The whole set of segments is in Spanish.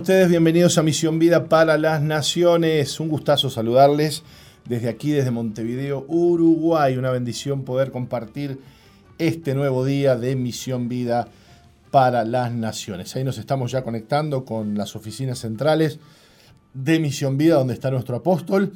Ustedes? Bienvenidos a Misión Vida para las Naciones. Un gustazo saludarles desde aquí, desde Montevideo, Uruguay. Una bendición poder compartir este nuevo día de Misión Vida para las Naciones. Ahí nos estamos ya conectando con las oficinas centrales de Misión Vida, donde está nuestro apóstol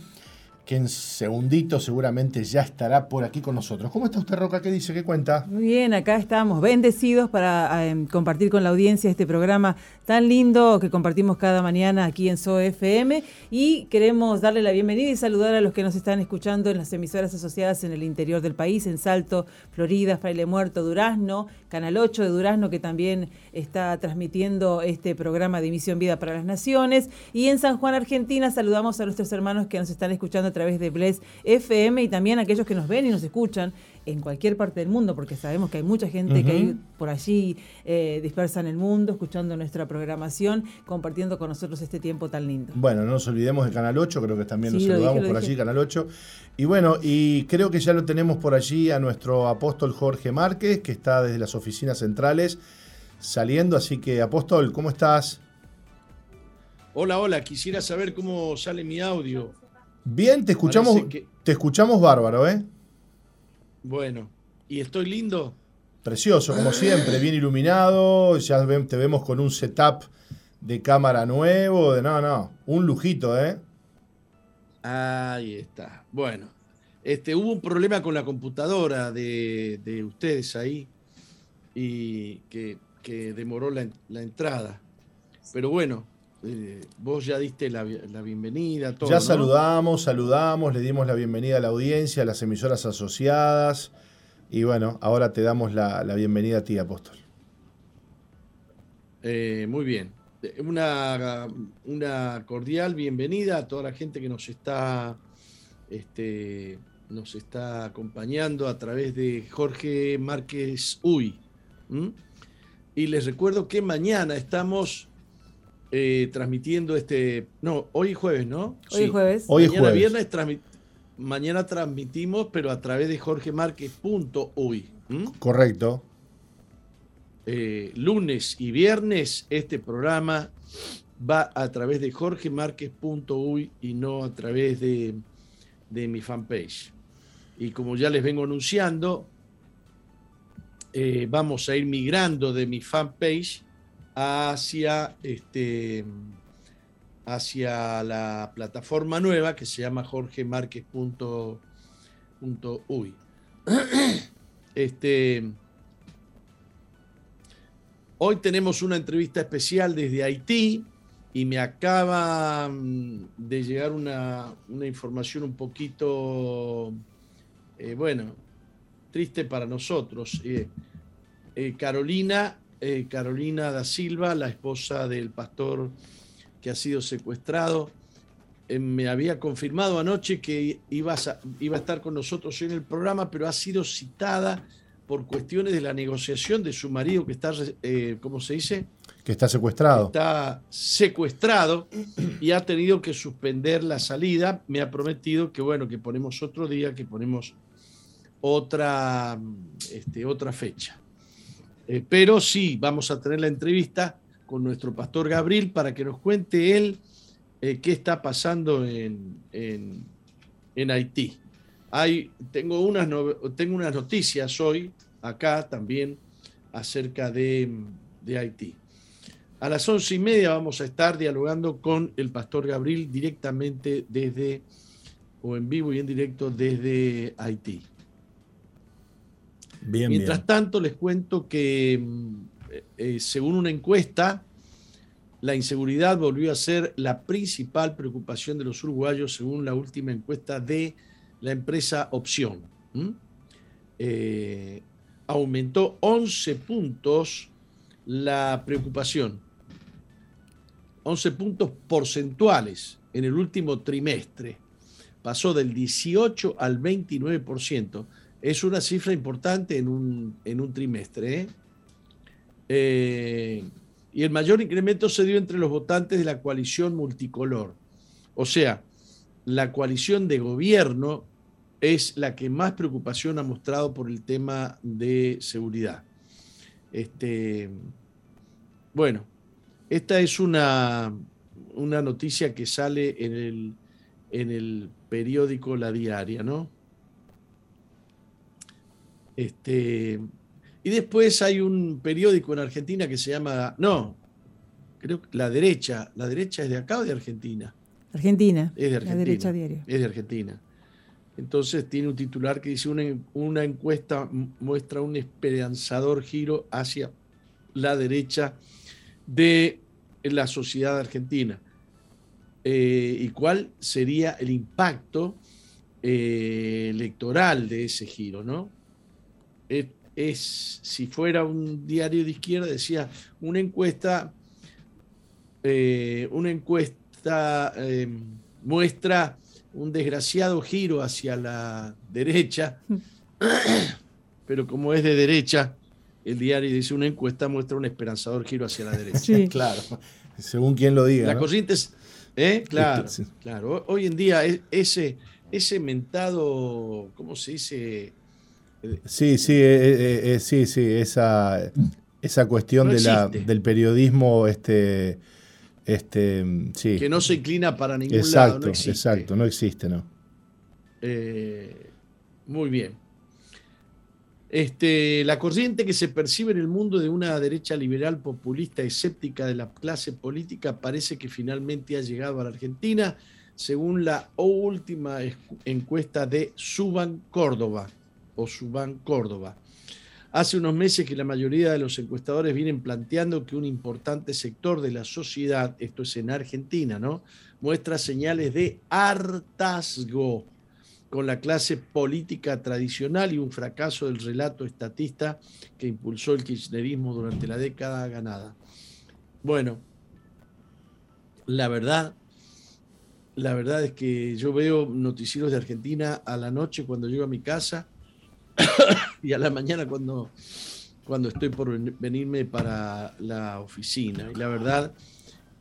que en segundito seguramente ya estará por aquí con nosotros. ¿Cómo está usted, Roca? ¿Qué dice? ¿Qué cuenta? Muy bien, acá estamos bendecidos para em, compartir con la audiencia este programa tan lindo que compartimos cada mañana aquí en SOFM y queremos darle la bienvenida y saludar a los que nos están escuchando en las emisoras asociadas en el interior del país, en Salto, Florida, Fraile Muerto, Durazno, Canal 8 de Durazno que también está transmitiendo este programa de Emisión Vida para las Naciones y en San Juan, Argentina, saludamos a nuestros hermanos que nos están escuchando través de Bless FM y también aquellos que nos ven y nos escuchan en cualquier parte del mundo, porque sabemos que hay mucha gente que hay por allí eh, dispersa en el mundo, escuchando nuestra programación, compartiendo con nosotros este tiempo tan lindo. Bueno, no nos olvidemos de Canal 8, creo que también nos saludamos por allí, Canal 8. Y bueno, y creo que ya lo tenemos por allí a nuestro apóstol Jorge Márquez, que está desde las oficinas centrales saliendo, así que apóstol, ¿cómo estás? Hola, hola, quisiera saber cómo sale mi audio. Bien, te escuchamos, te escuchamos bárbaro, ¿eh? Bueno, ¿y estoy lindo? Precioso, como siempre, bien iluminado, ya te vemos con un setup de cámara nuevo, de no, no, un lujito, ¿eh? Ahí está. Bueno, este, hubo un problema con la computadora de, ustedes ahí y que, demoró la, la entrada. Pero bueno, eh, vos ya diste la, bienvenida. Todo, ya saludamos, saludamos, le dimos la bienvenida a la audiencia, a las emisoras asociadas. Y bueno, ahora te damos la, bienvenida a ti, Apóstol. Eh, muy bien. Eh, una, una, cordial bienvenida a toda la gente que nos está, este, nos está acompañando a través de Jorge Márquez Uy. Y les recuerdo que mañana estamos eh, transmitiendo este. No, hoy jueves, ¿no? Hoy jueves. Hoy mañana jueves. viernes mañana transmitimos, pero a través de jorgemarquez.uy. Correcto. Eh, lunes y viernes este programa va a través de jorgemarquez.uy y no a través de, de, mi fanpage. Y como ya les vengo anunciando, eh, vamos a ir migrando de mi fanpage hacia, este, hacia la plataforma nueva que se llama jorgemarquez.uy. Este, hoy tenemos una entrevista especial desde Haití y me acaba mm, de llegar una, información un poquito, eh, bueno, triste para nosotros. Eh, eh, Carolina eh, Carolina da Silva, la esposa del pastor que ha sido secuestrado, eh, me había confirmado anoche que iba a, iba a estar con nosotros en el programa, pero ha sido citada por cuestiones de la negociación de su marido que está, eh, ¿cómo se dice? Que está secuestrado. Está secuestrado y ha tenido que suspender la salida. Me ha prometido que, bueno, que ponemos otro día, que ponemos otra, este, otra fecha. Eh, pero sí, vamos a tener la entrevista con nuestro pastor Gabriel para que nos cuente él eh, qué está pasando en, en Haití tengo, unas, tengo unas noticias hoy, acá también, acerca de, Haití. A las once y media vamos a estar dialogando con el pastor Gabriel directamente desde, o en vivo y en directo desde Haití. Bien, Mientras tanto, les cuento que mm, eh, según una encuesta, la inseguridad volvió a ser la principal preocupación de los uruguayos según la última encuesta de la empresa Opción. Eh, aumentó 11 puntos la preocupación, 11 puntos porcentuales en el último trimestre. Pasó del 18 al 29%. Es una cifra importante en un, en un trimestre. ¿eh? Eh, y el mayor incremento se dio entre los votantes de la coalición multicolor. O sea, la coalición de gobierno es la que más preocupación ha mostrado por el tema de seguridad. Este, bueno, esta es una, una noticia que sale en el, en el periódico La Diaria, ¿no? Este, y después hay un periódico en Argentina que se llama, no, creo que La Derecha, ¿La Derecha es de acá o de Argentina? Argentina. Es de Argentina. La Derecha Diario. Es de Argentina. Entonces tiene un titular que dice una, encuesta muestra un esperanzador giro hacia la derecha de la sociedad argentina. Eh, ¿Y cuál sería el impacto eh, electoral de ese giro? ¿no? Es, si fuera un diario de izquierda, decía una encuesta, eh, una encuesta muestra un desgraciado giro hacia la derecha, pero como es de derecha, el diario dice una encuesta muestra un esperanzador giro hacia la derecha. Sí. Claro, según quien lo diga. La corriente es, ¿eh? Claro, claro. Hoy en día ese, ese mentado, ¿cómo se dice? Sí, sí, eh, eh, sí, sí, esa, esa cuestión de la, del periodismo, este este, sí. Que no se inclina para ningún exacto, lado. No exacto, no existe, ¿no? Eh, muy bien. Este, la corriente que se percibe en el mundo de una derecha liberal populista escéptica de la clase política parece que finalmente ha llegado a la Argentina, según la última encuesta de Suban Córdoba o Suban Córdoba. Hace unos meses que la mayoría de los encuestadores vienen planteando que un importante sector de la sociedad, esto es en Argentina, ¿no? Muestra señales de hartazgo con la clase política tradicional y un fracaso del relato estatista que impulsó el kirchnerismo durante la década ganada. Bueno, la verdad, la verdad es que yo veo noticieros de Argentina a la noche cuando llego a mi casa y a la mañana cuando, cuando estoy por venirme para la oficina. Y la verdad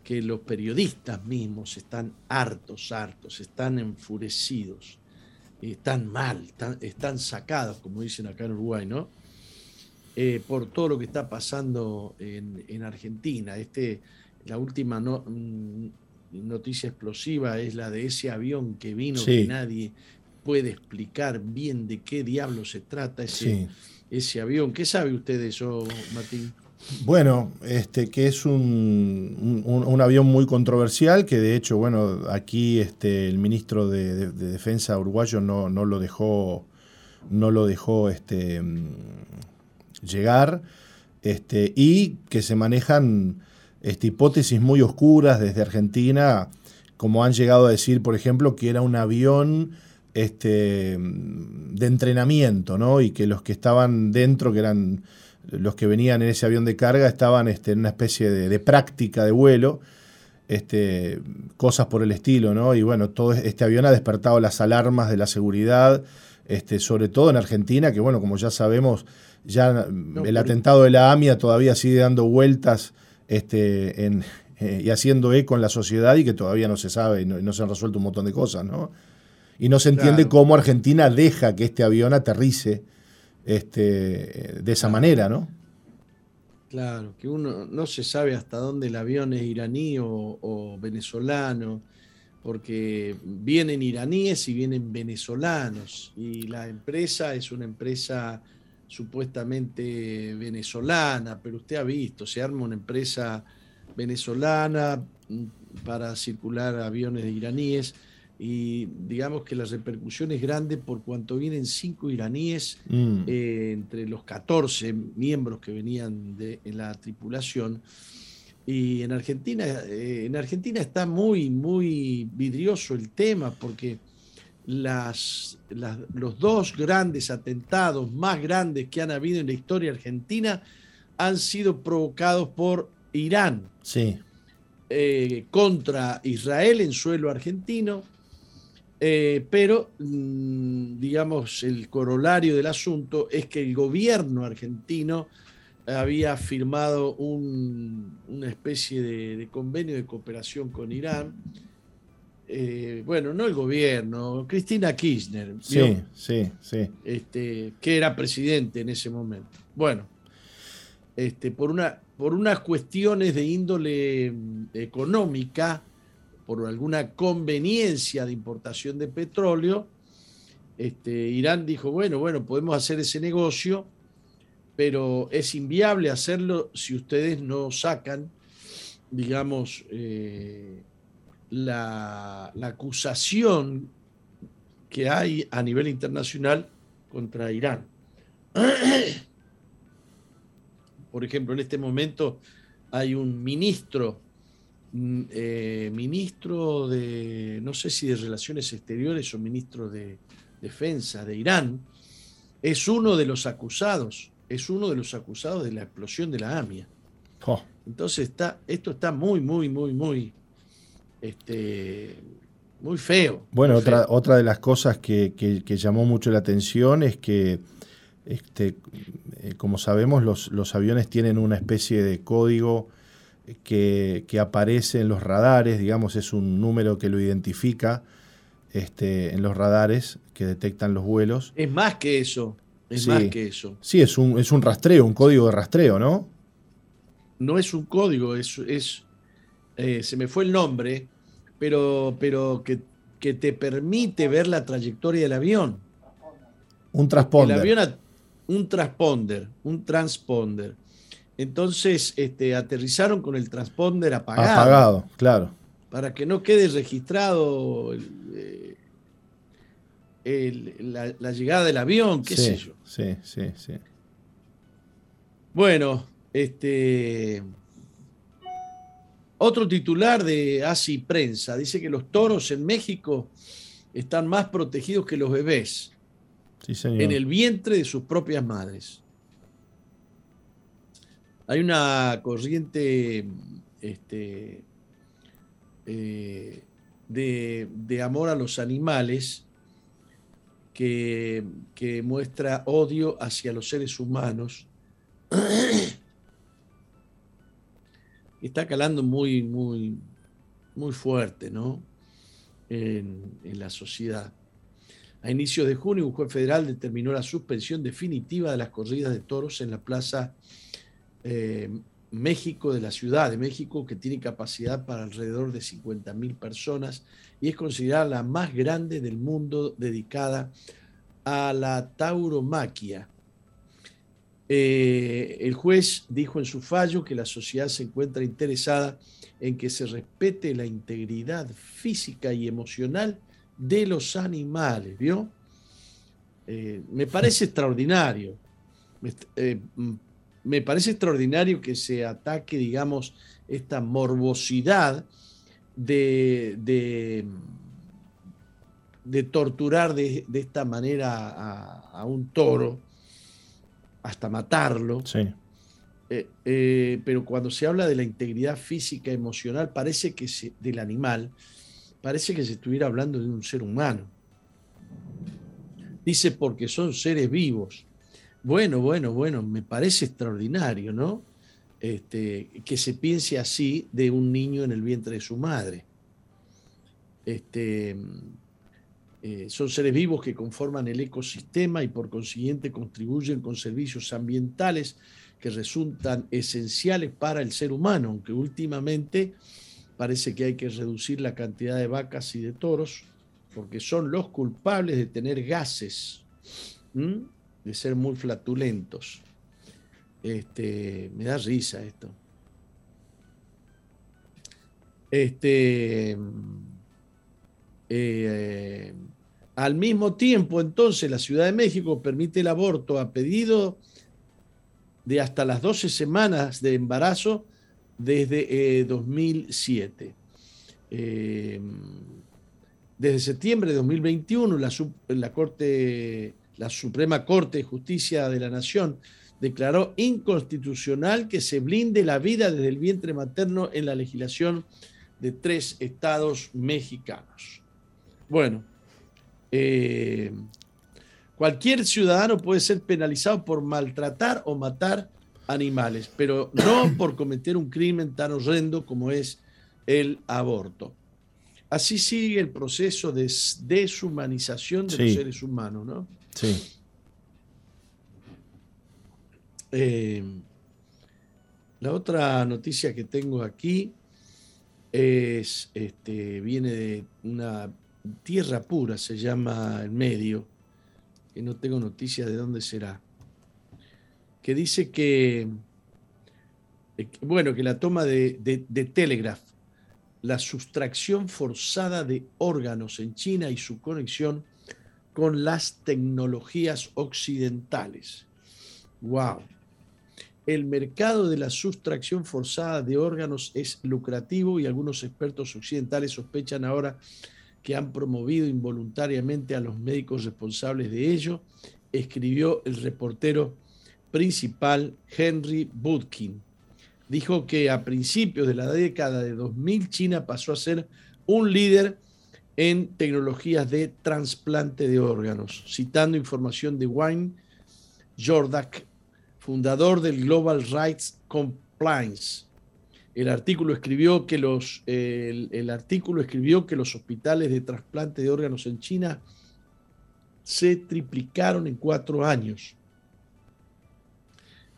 que los periodistas mismos están hartos, hartos, están enfurecidos, están mal, están, sacados, como dicen acá en Uruguay, ¿no? Eh, por todo lo que está pasando en, Argentina. Este, la última mm, noticia explosiva es la de ese avión que vino que nadie puede explicar bien de qué diablo se trata ese, ese avión. ¿Qué sabe usted de eso, Martín? Bueno, este, que es un, un, avión muy controversial, que de hecho, bueno, aquí este, el ministro de, Defensa uruguayo no, no, lo dejó, no lo dejó este, llegar, este, y que se manejan este, hipótesis muy oscuras desde Argentina, como han llegado a decir, por ejemplo, que era un avión este, de entrenamiento, ¿no? Y que los que estaban dentro, que eran los que venían en ese avión de carga, estaban este, en una especie de, práctica de vuelo. este, cosas por el estilo, ¿no? Y bueno, todo este avión ha despertado las alarmas de la seguridad, este, sobre todo en Argentina, que bueno, como ya sabemos, ya el atentado de la AMIA todavía sigue dando vueltas este, en, eh, y haciendo eco en la sociedad y que todavía no se sabe y no, se han resuelto un montón de cosas, ¿no? Y no se entiende cómo Argentina deja que este avión aterrice este, de esa manera, ¿no? Claro, que uno no se sabe hasta dónde el avión es iraní o, venezolano, porque vienen iraníes y vienen venezolanos, y la empresa es una empresa supuestamente venezolana, pero usted ha visto, se arma una empresa venezolana para circular aviones de iraníes y digamos que la repercusión es grande por cuanto vienen cinco iraníes mm. eh, entre los 14 miembros que venían de en la tripulación. Y en Argentina, eh, en Argentina está muy, muy vidrioso el tema porque las, los dos grandes atentados más grandes que han habido en la historia argentina han sido provocados por Irán sí. Eh, contra Israel en suelo argentino eh, pero, mm, digamos, el corolario del asunto es que el gobierno argentino había firmado una especie de, convenio de cooperación con Irán. Eh, bueno, no el gobierno, Cristina Kirchner. Sí, sí, sí. Este, que era presidente en ese momento. Bueno, este, por, una, por unas cuestiones de índole mm, económica, por alguna conveniencia de importación de petróleo, este, Irán dijo, bueno, bueno, podemos hacer ese negocio, pero es inviable hacerlo si ustedes no sacan, digamos, eh, la, la acusación que hay a nivel internacional contra Irán. Por ejemplo, en este momento hay un ministro eh, ministro de, no sé si de Relaciones Exteriores o ministro de Defensa de Irán, es uno de los acusados, es uno de los acusados de la explosión de la AMIA. Oh. Entonces está, esto está muy, muy, muy, muy, este, muy feo. Bueno, otra, otra de las cosas que, llamó mucho la atención es que, este, eh, como sabemos, los, los aviones tienen una especie de código que, aparece en los radares, digamos, es un número que lo identifica este, en los radares que detectan los vuelos. Es más que eso, es más que eso. Sí, es un, es un rastreo, un código de rastreo, ¿no? No es un código, es, es eh, se me fue el nombre, pero, pero que, que, te permite ver la trayectoria del avión. Un transponder. El avión, un transponder, un transponder. Entonces este, aterrizaron con el transponder apagado. Apagado, claro. Para que no quede registrado eh, la, llegada del avión, qué sé yo. Sí, sí, sí. Bueno, este. Otro titular de ASI Prensa dice que los toros en México están más protegidos que los bebés. Sí, señor. En el vientre de sus propias madres. Hay una corriente este, eh, de, amor a los animales que, muestra odio hacia los seres humanos. Está calando muy, muy, muy fuerte, ¿no? En, en, la sociedad. A inicios de junio, un juez federal determinó la suspensión definitiva de las corridas de toros en la plaza eh, México, de la Ciudad de México, que tiene capacidad para alrededor de 50.000 personas y es considerada la más grande del mundo dedicada a la tauromaquia. Eh, el juez dijo en su fallo que la sociedad se encuentra interesada en que se respete la integridad física y emocional de los animales, ¿vio? Eh, me parece extraordinario me parece extraordinario que se ataque, digamos, esta morbosidad de, de, torturar de, esta manera a, un toro hasta matarlo. eh, eh, pero cuando se habla de la integridad física, emocional, parece que se, del animal, parece que se estuviera hablando de un ser humano. Dice porque son seres vivos. Bueno, bueno, bueno, me parece extraordinario, ¿no? Este, que se piense así de un niño en el vientre de su madre. Este, eh, son seres vivos que conforman el ecosistema y por consiguiente contribuyen con servicios ambientales que resultan esenciales para el ser humano, aunque últimamente parece que hay que reducir la cantidad de vacas y de toros, porque son los culpables de tener gases, de ser muy flatulentos. Este, me da risa esto. Este, eh, al mismo tiempo, entonces, la Ciudad de México permite el aborto a pedido de hasta las 12 semanas de embarazo desde 2007. Eh, eh, desde septiembre de 2021, la, la, Corte, la Suprema Corte de Justicia de la Nación declaró inconstitucional que se blinde la vida desde el vientre materno en la legislación de tres estados mexicanos. Bueno, eh, cualquier ciudadano puede ser penalizado por maltratar o matar animales, pero no por cometer un crimen tan horrendo como es el aborto. Así sigue el proceso de deshumanización de los seres humanos, ¿no? Sí. Eh, la otra noticia que tengo aquí es, este, viene de una Tierra Pura se llama el medio, que no tengo noticias de dónde será, que dice que, eh, bueno, que la toma de, de, Telegraph, la sustracción forzada de órganos en China y su conexión con las tecnologías occidentales. ¡Wow! El mercado de la sustracción forzada de órganos es lucrativo y algunos expertos occidentales sospechan ahora que han promovido involuntariamente a los médicos responsables de ello, escribió el reportero principal Henry Budkin. Dijo que a principios de la década de 2000 China pasó a ser un líder en tecnologías de trasplante de órganos, citando información de Wayne Jordak, fundador del Global Rights Compliance, el artículo escribió que los, el, artículo escribió que los hospitales de trasplante de órganos en China se triplicaron en cuatro años.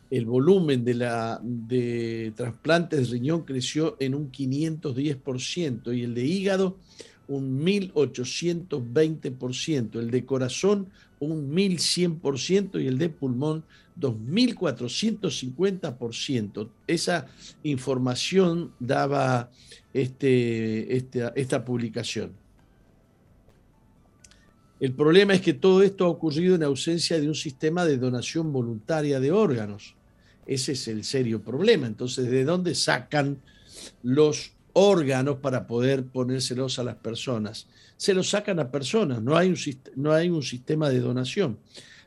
El volumen de, la, de trasplantes de riñón creció en un 510% y el de hígado un 1820%, el de corazón un 1100% y el de pulmón 2.450%. Esa información daba este, este, esta publicación. El problema es que todo esto ha ocurrido en ausencia de un sistema de donación voluntaria de órganos. Ese es el serio problema. Entonces, ¿de dónde sacan los órganos para poder ponérselos a las personas? Se los sacan a personas, no hay un, no hay un sistema de donación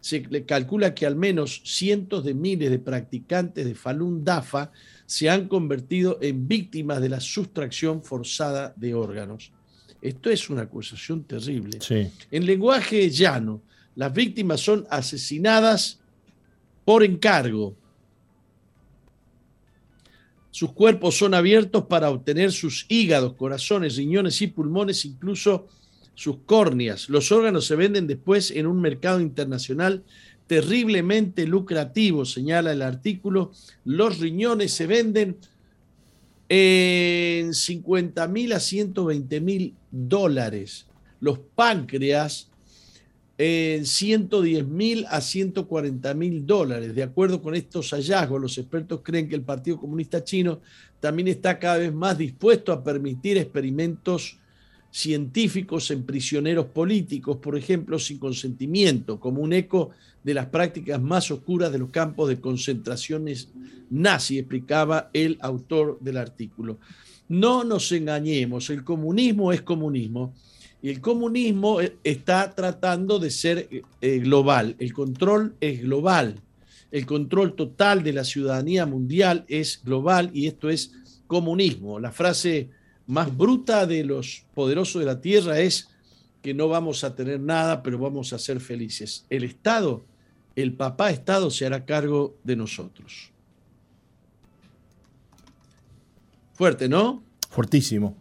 se le calcula que al menos cientos de miles de practicantes de Falun Dafa se han convertido en víctimas de la sustracción forzada de órganos. Esto es una acusación terrible. En lenguaje llano, las víctimas son asesinadas por encargo. Sus cuerpos son abiertos para obtener sus hígados, corazones, riñones y pulmones, incluso sus córneas. Los órganos se venden después en un mercado internacional terriblemente lucrativo, señala el artículo. Los riñones se venden en 50 mil a 120 mil dólares. Los páncreas en 110 mil a 140 mil dólares. De acuerdo con estos hallazgos, los expertos creen que el Partido Comunista Chino también está cada vez más dispuesto a permitir experimentos científicos en prisioneros políticos, por ejemplo, sin consentimiento, como un eco de las prácticas más oscuras de los campos de concentraciones nazi, explicaba el autor del artículo. No nos engañemos, el comunismo es comunismo y el comunismo está tratando de ser eh, global, el control es global. El control total de la ciudadanía mundial es global y esto es comunismo. La frase más bruta de los poderosos de la tierra es que no vamos a tener nada, pero vamos a ser felices. El Estado, el papá Estado se hará cargo de nosotros. Fuerte, ¿no? Fuertísimo.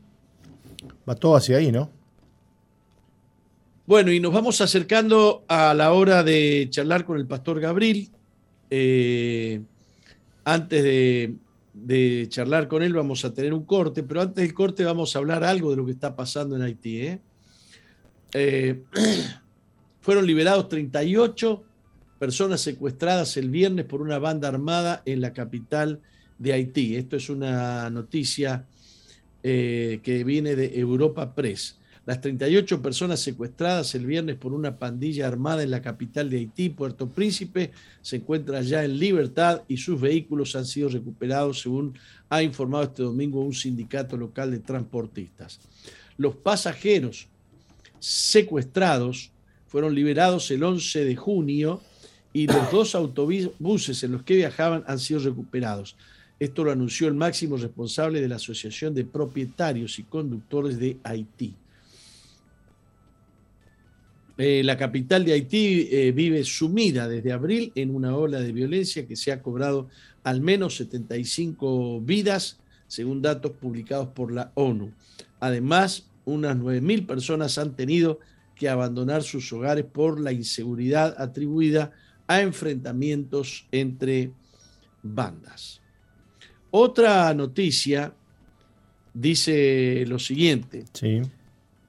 Va todo hacia ahí, ¿no? Bueno, y nos vamos acercando a la hora de charlar con el pastor Gabriel. Eh, antes de, charlar con él vamos a tener un corte, pero antes del corte vamos a hablar algo de lo que está pasando en Haití. ¿eh? Eh, fueron liberados 38 personas secuestradas el viernes por una banda armada en la capital de Haití. Esto es una noticia que viene de Europa Press. Las 38 personas secuestradas el viernes por una pandilla armada en la capital de Haití, Puerto Príncipe, se encuentran ya en libertad y sus vehículos han sido recuperados, según ha informado este domingo un sindicato local de transportistas. Los pasajeros secuestrados fueron liberados el 11 de junio y los dos autobuses en los que viajaban han sido recuperados. Esto lo anunció el máximo responsable de la Asociación de Propietarios y Conductores de Haití. Eh, la capital de Haití eh, vive sumida desde abril en una ola de violencia que se ha cobrado al menos 75 vidas, según datos publicados por la ONU. Además, unas 9.000 personas han tenido que abandonar sus hogares por la inseguridad atribuida a enfrentamientos entre bandas. Otra noticia dice lo siguiente. Sí.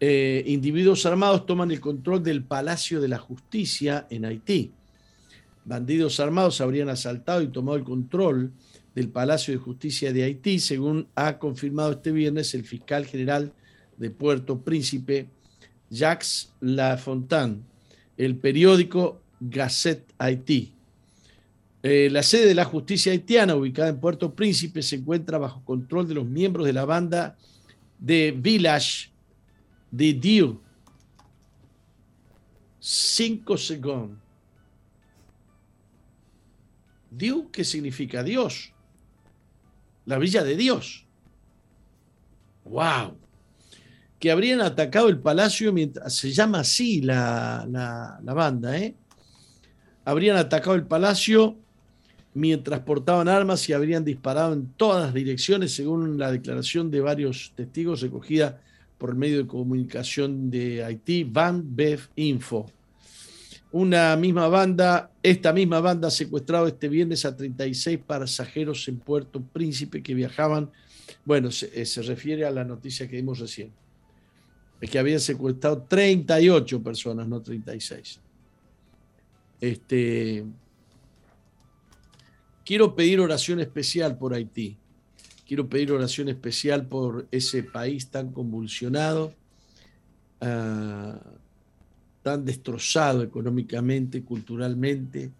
Eh, individuos armados toman el control del Palacio de la Justicia en Haití. Bandidos armados habrían asaltado y tomado el control del Palacio de Justicia de Haití, según ha confirmado este viernes el fiscal general de Puerto Príncipe, Jacques Lafontaine, el periódico Gazette Haití. Eh, la sede de la justicia haitiana, ubicada en Puerto Príncipe, se encuentra bajo control de los miembros de la banda de Village de Dios. Cinco segundos. Dios, ¿qué significa Dios? La villa de Dios. ¡Wow! Que habrían atacado el palacio mientras se llama así la, la banda, ¿eh? Habrían atacado el palacio mientras portaban armas y habrían disparado en todas direcciones, según la declaración de varios testigos recogida por el medio de comunicación de Haití, Van Bev Info. Una misma banda, esta misma banda ha secuestrado este viernes a 36 pasajeros en Puerto Príncipe que viajaban, bueno, se, eh, refiere a la noticia que dimos recién, es que habían secuestrado 38 personas, no 36. Este, quiero pedir oración especial por Haití. Quiero pedir oración especial por ese país tan convulsionado, ah, tan destrozado económicamente, culturalmente,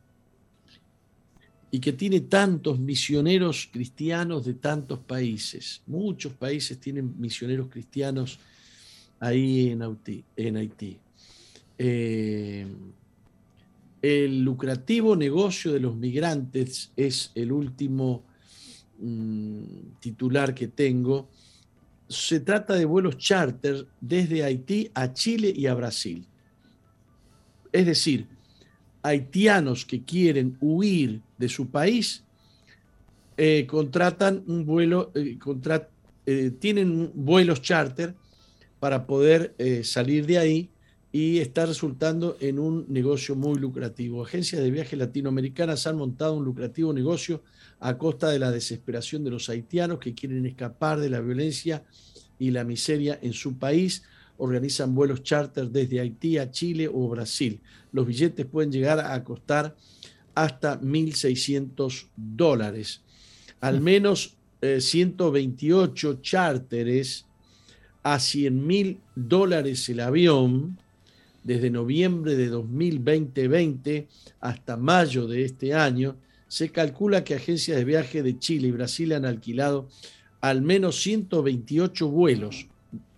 y que tiene tantos misioneros cristianos de tantos países. Muchos países tienen misioneros cristianos ahí en Haití. Eh, el lucrativo negocio de los migrantes es el último titular que tengo, se trata de vuelos charter desde Haití a Chile y a Brasil. Es decir, haitianos que quieren huir de su país eh, contratan un vuelo, eh, eh, tienen vuelos charter para poder salir de ahí y está resultando en un negocio muy lucrativo. Agencias de viajes latinoamericanas han montado un lucrativo negocio a costa de la desesperación de los haitianos que quieren escapar de la violencia y la miseria en su país. Organizan vuelos charter desde Haití a Chile o Brasil. Los billetes pueden llegar a costar hasta 1.600 dólares. Al mm. menos 128 eh, charteres a 100 mil dólares el avión desde noviembre de 2020 hasta mayo de este año se calcula que agencias de viaje de Chile y Brasil han alquilado al menos 128 vuelos,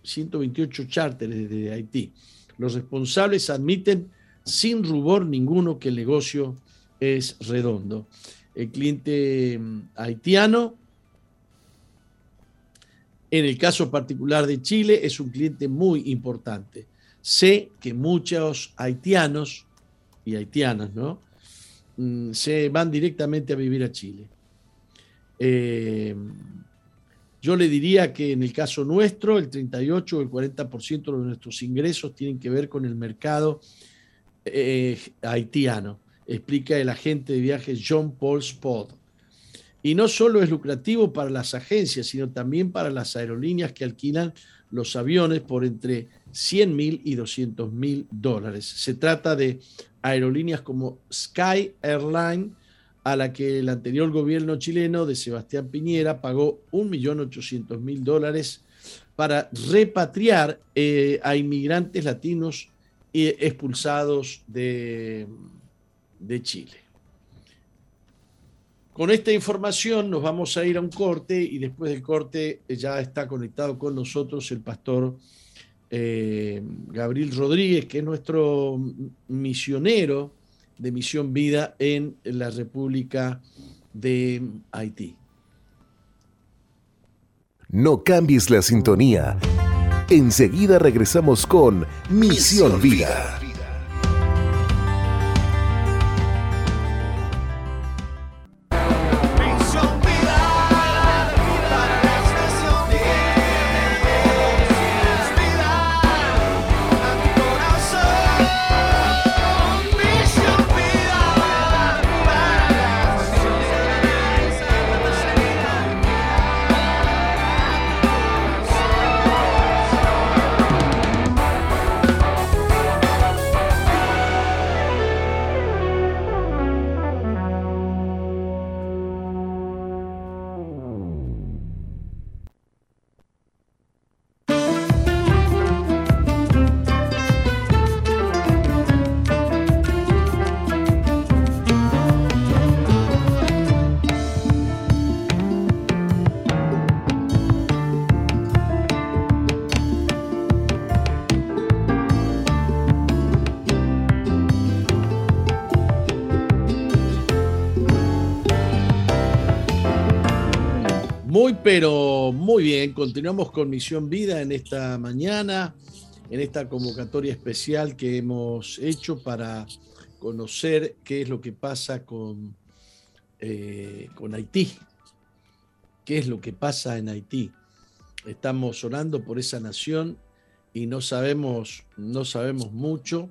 128 charters desde Haití. Los responsables admiten sin rubor ninguno que el negocio es redondo. El cliente mm, haitiano, en el caso particular de Chile, es un cliente muy importante. Sé que muchos haitianos y haitianas, ¿no? Mm, se van directamente a vivir a Chile. Eh, yo le diría que en el caso nuestro, el 38 o el 40% de nuestros ingresos tienen que ver con el mercado eh, haitiano, explica el agente de viajes John Paul Spot. Y no solo es lucrativo para las agencias, sino también para las aerolíneas que alquilan los aviones por entre 100 mil y 200 mil dólares. Se trata de aerolíneas como Sky Airline, a la que el anterior gobierno chileno de Sebastián Piñera pagó 1.800.000 dólares para repatriar eh, a inmigrantes latinos expulsados de, de Chile. Con esta información nos vamos a ir a un corte y después del corte ya está conectado con nosotros el pastor eh, Gabriel Rodríguez, que es nuestro misionero de Misión Vida en la República de Haití. No cambies la sintonía. Enseguida regresamos con Misión, Vida. Bien, continuamos con Misión Vida en esta mañana, en esta convocatoria especial que hemos hecho para conocer qué es lo que pasa con, eh, Haití, qué es lo que pasa en Haití. Estamos orando por esa nación y no sabemos, no sabemos mucho,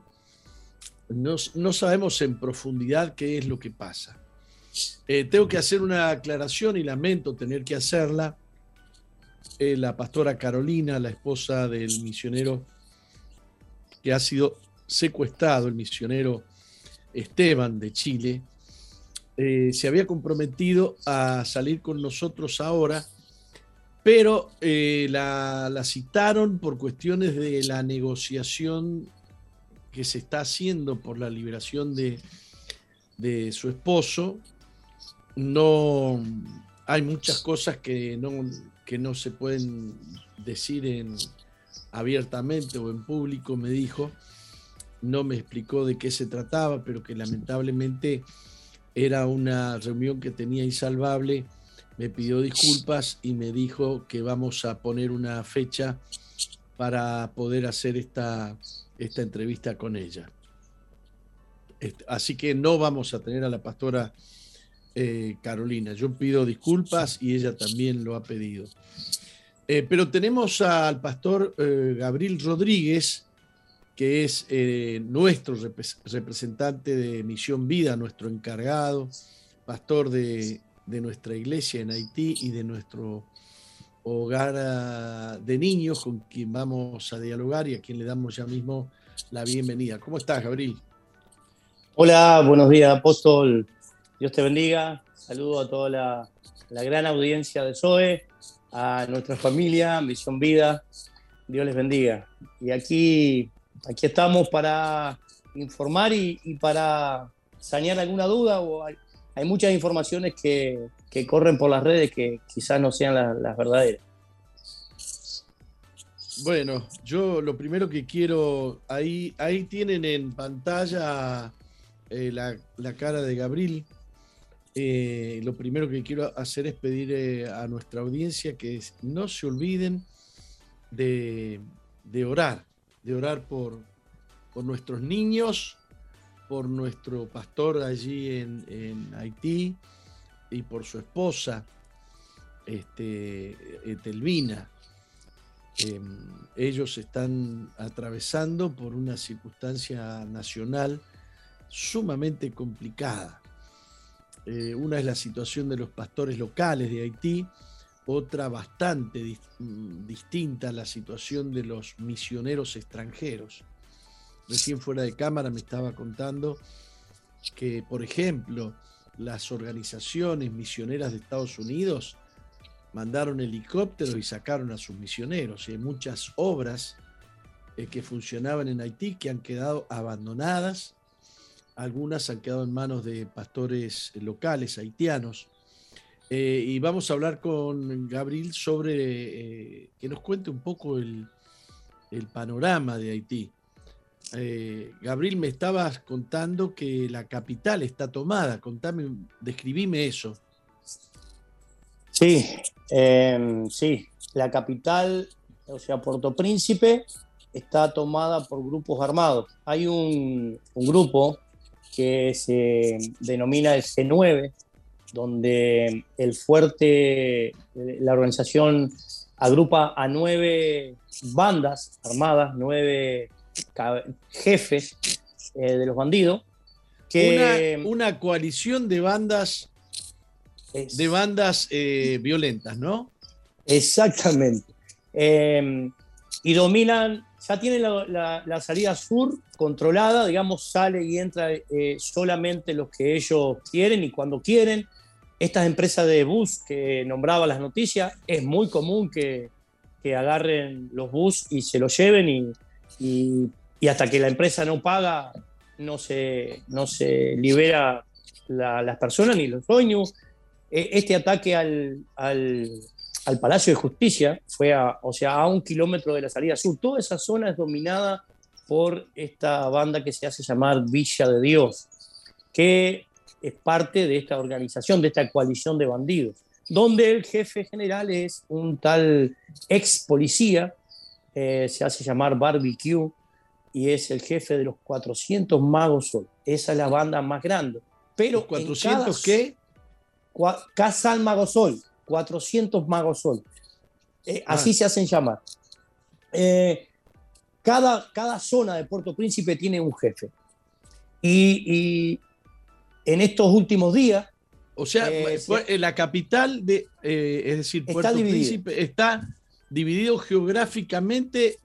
no, no sabemos en profundidad qué es lo que pasa. Eh, tengo que hacer una aclaración y lamento tener que hacerla. Eh, la pastora Carolina, la esposa del misionero que ha sido secuestrado, el misionero Esteban de Chile, eh, se había comprometido a salir con nosotros ahora, pero la, la, citaron por cuestiones de la negociación que se está haciendo por la liberación de, de su esposo, no hay muchas cosas que no, que no se pueden decir en, abiertamente o en público, me dijo. No me explicó de qué se trataba, pero que lamentablemente era una reunión que tenía insalvable. Me pidió disculpas y me dijo que vamos a poner una fecha para poder hacer esta, esta entrevista con ella. Así que no vamos a tener a la pastora eh, Carolina. Yo pido disculpas y ella también lo ha pedido. Eh, pero tenemos al pastor eh, Gabriel Rodríguez, que es nuestro representante de Misión Vida, nuestro encargado, pastor de, nuestra iglesia en Haití y de nuestro hogar ah, de niños con quien vamos a dialogar y a quien le damos ya mismo la bienvenida. ¿Cómo estás, Gabriel? Hola, buenos días, apóstol. Dios te bendiga. Saludo a toda la, gran audiencia de SOE, a nuestra familia, Misión Vida. Dios les bendiga. Y aquí, aquí estamos para informar y, para sanear alguna duda. O hay, muchas informaciones que, corren por las redes que quizás no sean las verdaderas. Bueno, yo lo primero que quiero, ahí, ahí tienen en pantalla eh, la, la, cara de Gabriel, eh, lo primero que quiero hacer es pedir eh, a nuestra audiencia que no se olviden de, orar, de orar por, nuestros niños, por nuestro pastor allí en, en Haití y por su esposa, este, Telvina. Em, ellos están atravesando por una circunstancia nacional sumamente complicada. Eh, una es la situación de los pastores locales de Haití, otra bastante mm, distinta la situación de los misioneros extranjeros. Recién fuera de cámara me estaba contando que, por ejemplo, las organizaciones misioneras de Estados Unidos mandaron helicópteros y sacaron a sus misioneros. hay muchas obras eh, que funcionaban en Haití que han quedado abandonadas. Algunas han quedado en manos de pastores locales haitianos. Eh, y vamos a hablar con Gabriel sobre eh, que nos cuente un poco el, panorama de Haití. Gabriel, me estabas contando que la capital está tomada. Contame, describime eso. Sí, em, sí, la capital, o sea, Puerto Príncipe, está tomada por grupos armados. Hay un, grupo que se denomina el C9, donde el fuerte, la organización agrupa a nueve bandas armadas, nueve jefes eh, de los bandidos. Que, una coalición de bandas de bandas eh, violentas, ¿no? Exactamente. Em, y dominan, ya tienen la, salida sur controlada, digamos, sale y entra eh, solamente los que ellos quieren y cuando quieren. Estas empresas de bus que nombraba las noticias, es muy común que, agarren los bus y se los lleven y, hasta que la empresa no paga, no se, no se libera las personas ni los dueños e, este ataque al, Palacio de Justicia fue a, o sea, a un kilómetro de la salida sur. Toda esa zona es dominada por esta banda que se hace llamar Villa de Dios, que es parte de esta organización, de esta coalición de bandidos, donde el jefe general es un tal ex policía, eh, se hace llamar Barbecue, y es el jefe de los 400 magos sol. Esa es la banda más grande. Pero ¿400 qué? Casal Magosol, 400 Magosol. Eh, ah. Así se hacen llamar. Eh, cada, cada zona de Puerto Príncipe tiene un jefe. Y, en estos últimos días. O sea, eh, la capital de, es decir, Puerto Príncipe está dividido geográficamente.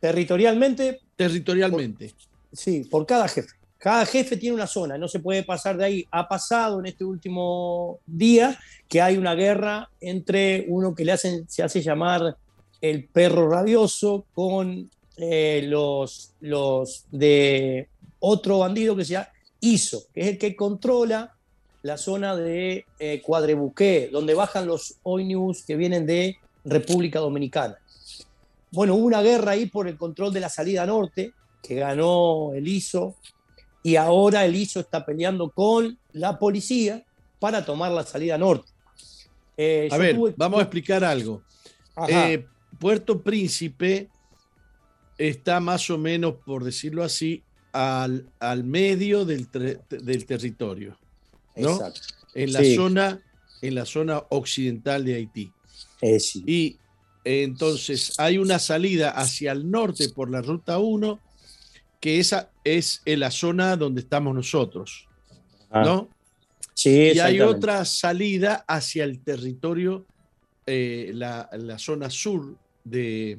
territorialmente. Territorialmente. sí, por cada jefe. Cada jefe tiene una zona, no se puede pasar de ahí. Ha pasado en este último día que hay una guerra entre uno que le hacen, se hace llamar el perro rabioso con eh, los, los de otro bandido que se llama ISO, que es el que controla la zona de eh, Cuadrebuqué, donde bajan los OINUS que vienen de República Dominicana. Bueno, hubo una guerra ahí por el control de la salida norte, que ganó el ISO y ahora el ISO está peleando con la policía para tomar la salida norte. Eh, a ver, vamos a explicar algo. Eh, Puerto Príncipe está más o menos, por decirlo así, al, al medio del, del territorio, ¿no? En la zona, en la zona occidental de Haití. Eh, y entonces hay una salida hacia el norte por la ruta 1 que esa es en la zona donde estamos nosotros, ah. ¿no? Sí, y hay otra salida hacia el territorio, eh, la, zona sur de,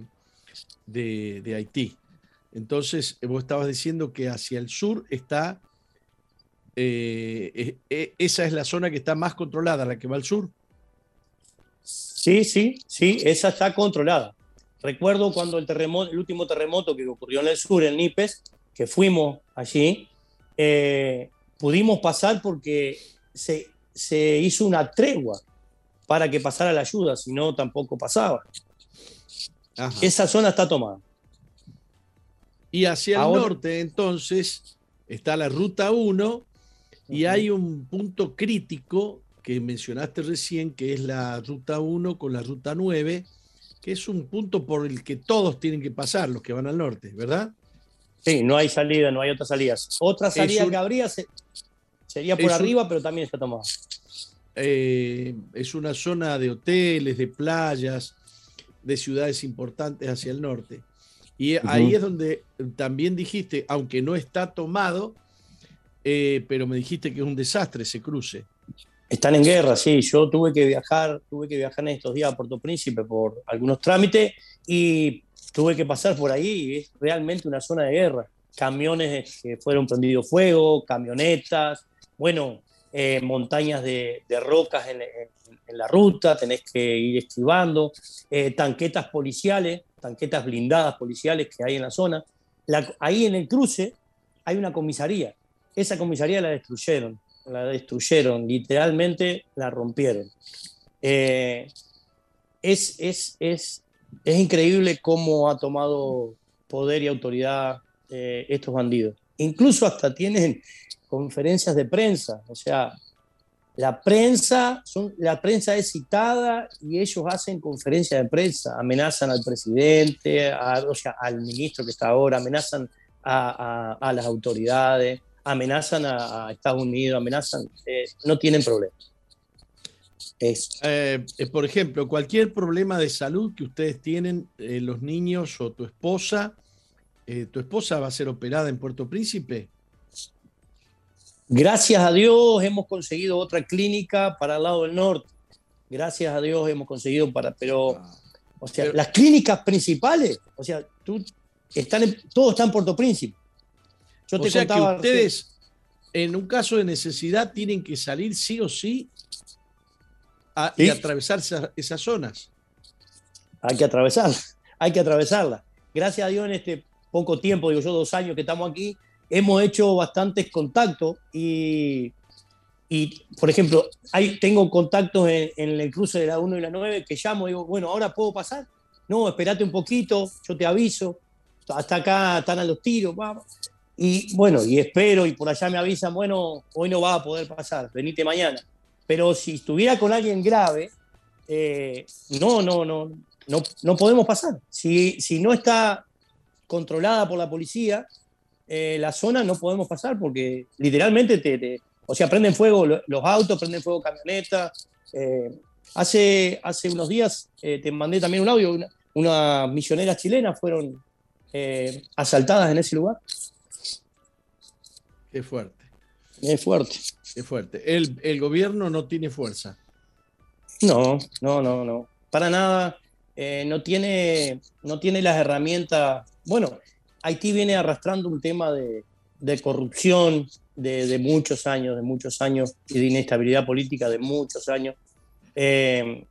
de, Haití. Entonces, vos estabas diciendo que hacia el sur está, eh, eh, esa es la zona que está más controlada, la que va al sur. Sí, sí, sí, esa está controlada. Recuerdo cuando el terremoto, el último terremoto que ocurrió en el sur, en Nipes, que fuimos allí, eh, pudimos pasar porque se, hizo una tregua para que pasara la ayuda, si no tampoco pasaba. Esa zona está tomada. Y hacia el norte, entonces, está la ruta 1 y hay un punto crítico que mencionaste recién, que es la ruta 1 con la ruta 9, que es un punto por el que todos tienen que pasar, los que van al norte, ¿verdad? Sí, no hay salida, no hay otras salidas. Otra salida que habría sería por arriba, pero también está tomada. Eh, es una zona de hoteles, de playas, de ciudades importantes hacia el norte. Y ahí es donde también dijiste, aunque no está tomado, eh, pero me dijiste que es un desastre ese cruce. Están en guerra, sí. Yo tuve que viajar, tuve que viajar en estos días a Puerto Príncipe por algunos trámites y tuve que pasar por ahí. Es realmente una zona de guerra. Camiones que fueron prendidos fuego, camionetas, bueno, eh, montañas de, rocas en, la ruta, tenés que ir esquivando, eh, tanquetas policiales, tanquetas blindadas policiales que hay en la zona. ahí en el cruce hay una comisaría. Esa comisaría la destruyeron, la destruyeron, literalmente la rompieron. Eh, es, es, es, es, increíble cómo ha tomado poder y autoridad estos bandidos. Incluso hasta tienen conferencias de prensa, o sea, la prensa, son, la prensa es citada y ellos hacen conferencias de prensa, amenazan al presidente, o sea, al ministro que está ahora, amenazan a, las autoridades, amenazan a, Estados Unidos, amenazan, eh, no tienen problema. Eh, eh, por ejemplo, cualquier problema de salud que ustedes tienen, los niños o tu esposa, ¿tu esposa va a ser operada en Puerto Príncipe? Gracias a Dios hemos conseguido otra clínica para el lado del norte. Gracias a Dios hemos conseguido para, pero, ah. o sea, las clínicas principales, o sea, tú, están en, todo está en Puerto Príncipe. Yo te o sea contaba, que ustedes, en un caso de necesidad, tienen que salir sí o sí y atravesar esas, zonas. Hay que atravesarla, hay que atravesarla. Gracias a Dios en este poco tiempo, digo yo, dos años que estamos aquí, hemos hecho bastantes contactos y, y por ejemplo, hay, tengo contactos en, el cruce de la 1 y la 9 que llamo y digo, bueno, ¿ahora puedo pasar? No, espérate un poquito, yo te aviso, hasta acá están a los tiros, vamos. Y bueno, y espero, y por allá me avisan, bueno, hoy no va a poder pasar, venite mañana. Pero si estuviera con alguien grave, eh, no, no, no, no, no podemos pasar. Si, si no está controlada por la policía, eh, la zona no podemos pasar porque literalmente te, o sea, prenden fuego los autos, prenden fuego camionetas. Eh, hace, hace unos días te mandé también un audio, unas una misioneras chilenas fueron asaltadas en ese lugar. Qué fuerte. Es fuerte. Qué fuerte. El, el gobierno no tiene fuerza. No, no, no, no. Para nada. no, tiene, no tiene las herramientas. Bueno, Haití viene arrastrando un tema de, corrupción de, muchos años, de muchos años, y de inestabilidad política de muchos años. Eh,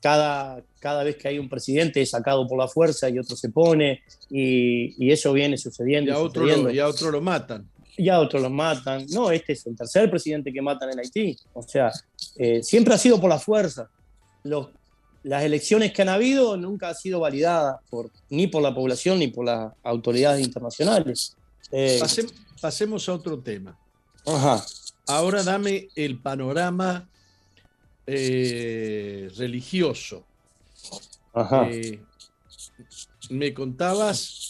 cada, cada vez que hay un presidente es sacado por la fuerza y otro se pone, y, eso viene sucediendo. Y a, otro lo, y a otro lo matan. Y a otro lo matan. No, este es el tercer presidente que matan en Haití. O sea, eh, siempre ha sido por la fuerza. Los, las elecciones que han habido nunca han sido validadas por, ni por la población ni por las autoridades internacionales. Eh, pasemos a otro tema. Ahora dame el panorama eh, religioso. Eh, me contabas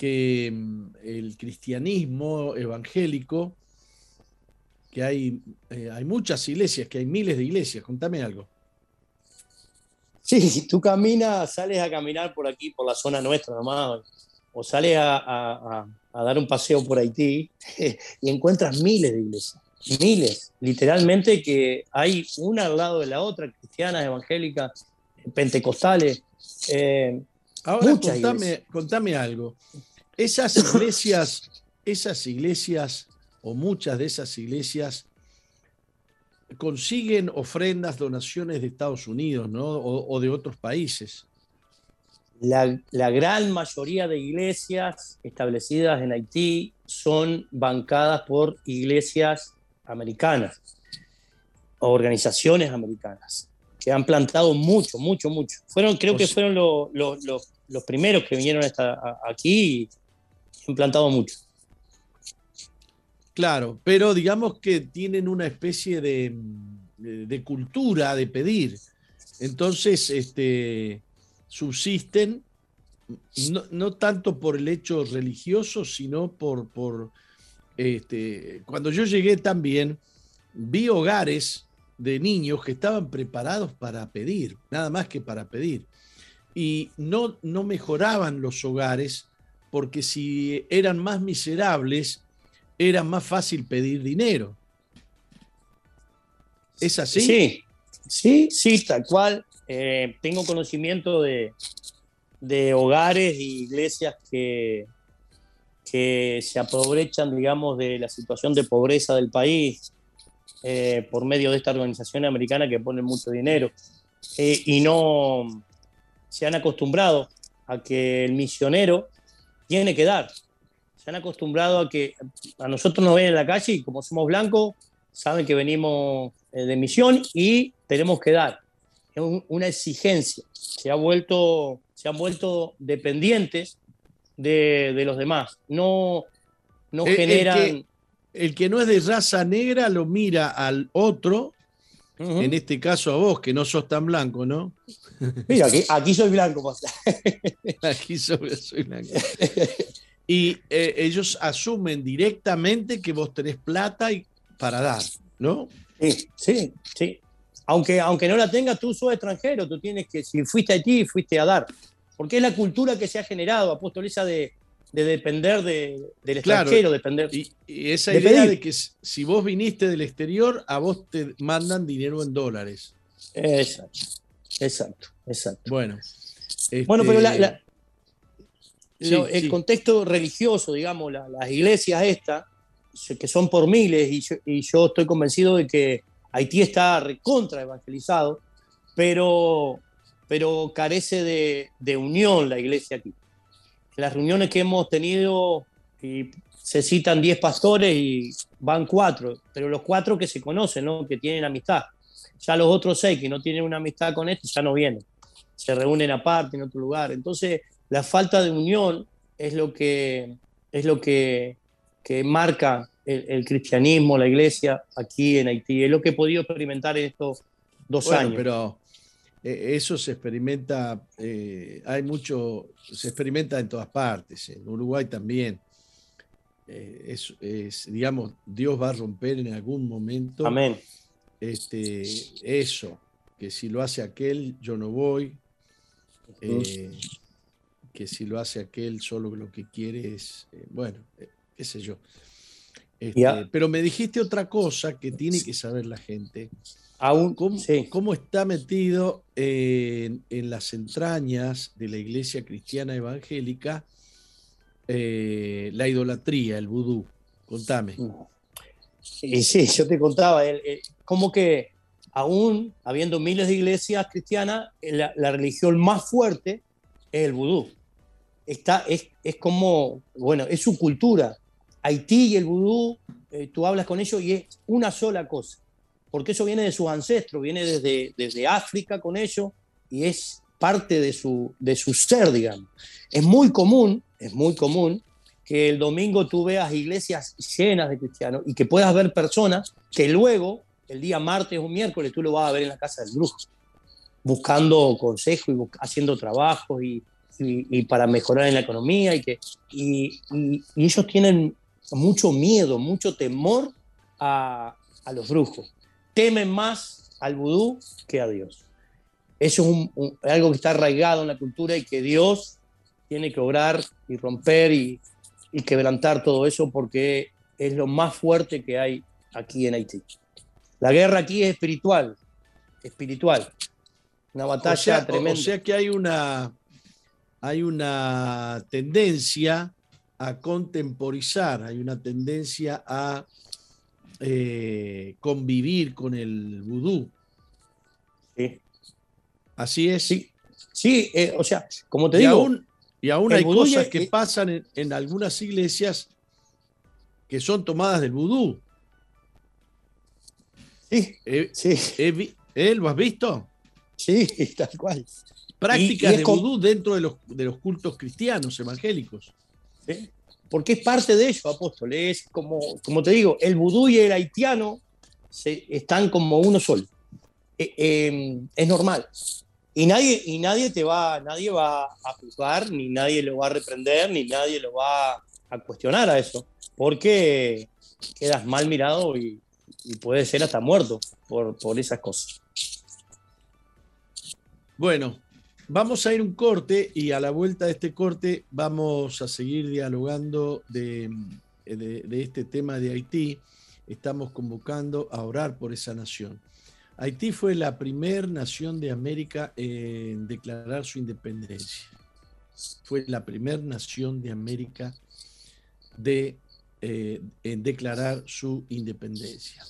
que mm, el cristianismo evangélico, que hay, hay muchas iglesias, que hay miles de iglesias, contame algo. Sí, si tú caminas, sales a caminar por aquí, por la zona nuestra nomás, o sales a, dar un paseo por Haití y encuentras miles de iglesias, miles, literalmente que hay una al lado de la otra, cristianas, evangélicas, pentecostales. Eh, Ahora contame, contame algo. Esas iglesias, esas iglesias, o muchas de esas iglesias, consiguen ofrendas, donaciones de Estados Unidos ¿no? o, de otros países. La, gran mayoría de iglesias establecidas en Haití son bancadas por iglesias americanas, organizaciones americanas, que han plantado mucho, mucho, mucho. Fueron, creo que fueron los primeros que vinieron aquí y han plantado mucho. Claro, pero digamos que tienen una especie de, de cultura de pedir. Entonces, este, subsisten no, no, tanto por el hecho religioso, sino por, por este, cuando yo llegué también, vi hogares de niños que estaban preparados para pedir, nada más que para pedir. Y no, no mejoraban los hogares porque si eran más miserables, era más fácil pedir dinero. ¿Es así? Sí, sí, sí, tal cual. Eh, tengo conocimiento de, de hogares e iglesias que, que se aprovechan, digamos, de la situación de pobreza del país eh, por medio de esta organización americana que pone mucho dinero. Eh, y no se han acostumbrado a que el misionero tiene que dar. Se han acostumbrado a que a nosotros nos ven en la calle y como somos blancos, saben que venimos eh, de misión y tenemos que dar. Es una exigencia. Se, ha vuelto, se han vuelto dependientes de, de los demás. No, no generan el que no es de raza negra lo mira al otro, en este caso a vos, que no sos tan blanco, ¿no? Mira, aquí, soy blanco. aquí soy, soy, blanco. Y eh, ellos asumen directamente que vos tenés plata y, para dar, ¿no? Sí, sí, sí. Aunque, aunque no la tengas, tú sos extranjero, tú tienes que, si fuiste allí, fuiste a dar. Porque es la cultura que se ha generado, apostoliza de, de depender de, del extranjero, depender. Y, esa idea de que si vos viniste del exterior, a vos te mandan dinero en dólares. Exacto, exacto, exacto. Bueno. Bueno, pero este, el contexto religioso, digamos, las iglesias estas, que son por miles, y yo, estoy convencido de que Haití está recontra evangelizado, pero, pero carece de, de unión la iglesia aquí las reuniones que hemos tenido y se citan 10 pastores y van cuatro, pero los cuatro que se conocen, ¿no? que tienen amistad. Ya los otros seis que no tienen una amistad con esto ya no vienen, se reúnen aparte en otro lugar. Entonces, la falta de unión es lo que, es lo que, que marca el, cristianismo, la iglesia aquí en Haití. Es lo que he podido experimentar en estos dos años. Pero eh, eso se experimenta, eh, hay mucho, se experimenta en todas partes, en Uruguay también. Eh, es, digamos, Dios va a romper en algún momento Amén. Este, eso, que si lo hace aquel, yo no voy, que si lo hace aquel, solo lo que quiere es, bueno, qué sé yo. Este, pero me dijiste otra cosa que tiene que saber la gente. Aún, ¿Cómo, está metido en, las entrañas de la iglesia cristiana evangélica eh, la idolatría, el vudú? Contame. Y sí, yo te contaba, como que aún habiendo miles de iglesias cristianas, la, religión más fuerte es el vudú. Está, es, es, como, bueno, es su cultura. Haití y el vudú, eh, tú hablas con ellos y es una sola cosa porque eso viene de sus ancestros, viene desde, desde África con ellos y es parte de su, de su ser, digamos. Es muy común, es muy común que el domingo tú veas iglesias llenas de cristianos y que puedas ver personas que luego, el día martes o miércoles, tú lo vas a ver en la casa del brujo, buscando consejo y haciendo trabajos y, y, para mejorar en la economía y, que, y, ellos tienen mucho miedo, mucho temor a, a los brujos temen más al vudú que a Dios. Eso es algo que está arraigado en la cultura y que Dios tiene que obrar y romper y, quebrantar todo eso porque es lo más fuerte que hay aquí en Haití. La guerra aquí es espiritual, espiritual. Una batalla tremenda. O sea que hay una, hay una tendencia a contemporizar, hay una tendencia a eh, convivir con el vudú. Sí. Así es. Sí, sí eh, o sea, como te digo. Aún, y aún hay cosas que pasan en, algunas iglesias que son tomadas del vudú. Sí, eh, sí. ¿Eh, ¿Lo has visto? Sí, tal cual. Prácticas de vudú dentro de los, de los cultos cristianos evangélicos. Sí, porque es parte de ello, apóstol. Es como, como te digo, el vudú y el haitiano se, están como uno solo. Eh, em, es normal. Y nadie, y nadie te va, nadie va a juzgar, ni nadie lo va a reprender, ni nadie lo va a cuestionar a eso, porque quedas mal mirado y, y puedes ser hasta muerto por, por esas cosas. Bueno, vamos a ir un corte y a la vuelta de este corte vamos a seguir dialogando de, este tema de Haití. Estamos convocando a orar por esa nación. Haití fue la primera nación de América en declarar su independencia. Fue la primera nación de América de, eh, en declarar su independencia.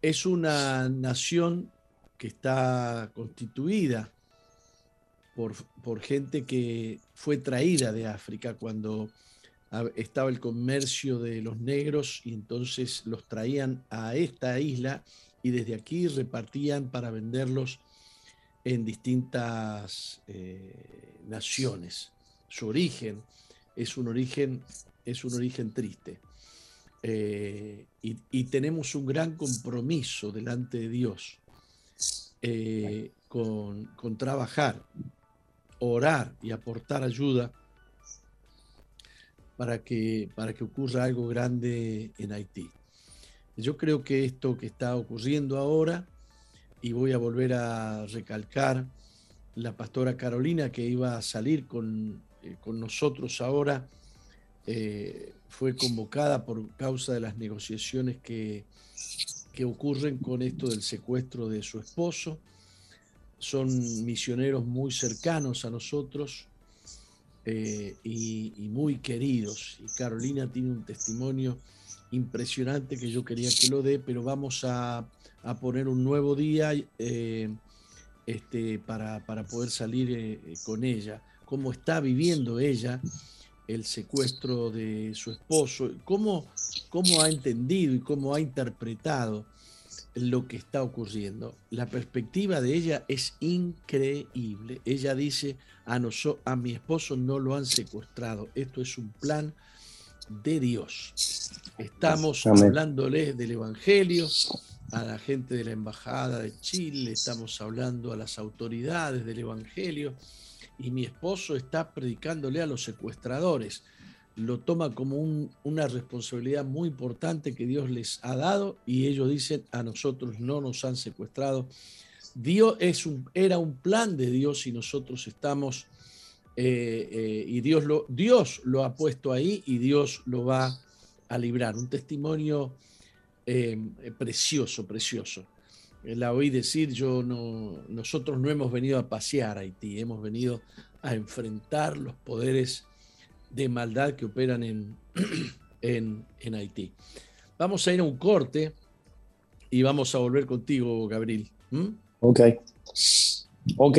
Es una nación que está constituida por, por, gente que fue traída de África cuando estaba el comercio de los negros y entonces los traían a esta isla y desde aquí repartían para venderlos en distintas eh, naciones. Su origen es un origen, es un origen triste. Eh, y, tenemos un gran compromiso delante de Dios eh, con, trabajar, orar y aportar ayuda para que, para que ocurra algo grande en Haití. Yo creo que esto que está ocurriendo ahora, y voy a volver a recalcar, la pastora Carolina que iba a salir con, eh, con nosotros ahora, eh, fue convocada por causa de las negociaciones que, que ocurren con esto del secuestro de su esposo. Son misioneros muy cercanos a nosotros eh, y, muy queridos. Y Carolina tiene un testimonio impresionante que yo quería que lo dé, pero vamos a, poner un nuevo día eh, este, para, poder salir eh, con ella. Cómo está viviendo ella el secuestro de su esposo, cómo, cómo ha entendido y cómo ha interpretado lo que está ocurriendo. La perspectiva de ella es increíble. Ella dice, a, a mi esposo no lo han secuestrado. Esto es un plan de Dios. Estamos hablándoles del Evangelio a la gente de la Embajada de Chile, estamos hablando a las autoridades del Evangelio y mi esposo está predicándole a los secuestradores. Lo toma como una responsabilidad muy importante que Dios les ha dado y ellos dicen, a nosotros no nos han secuestrado. Dios es un, era un plan de Dios y nosotros estamos, eh, eh, y Dios lo, Dios lo ha puesto ahí y Dios lo va a librar. Un testimonio eh, precioso, precioso la oí decir, yo no, nosotros no hemos venido a pasear a Haití, hemos venido a enfrentar los poderes de maldad que operan en, en, Haití. Vamos a ir a un corte y vamos a volver contigo, Gabriel. Ok. Ok.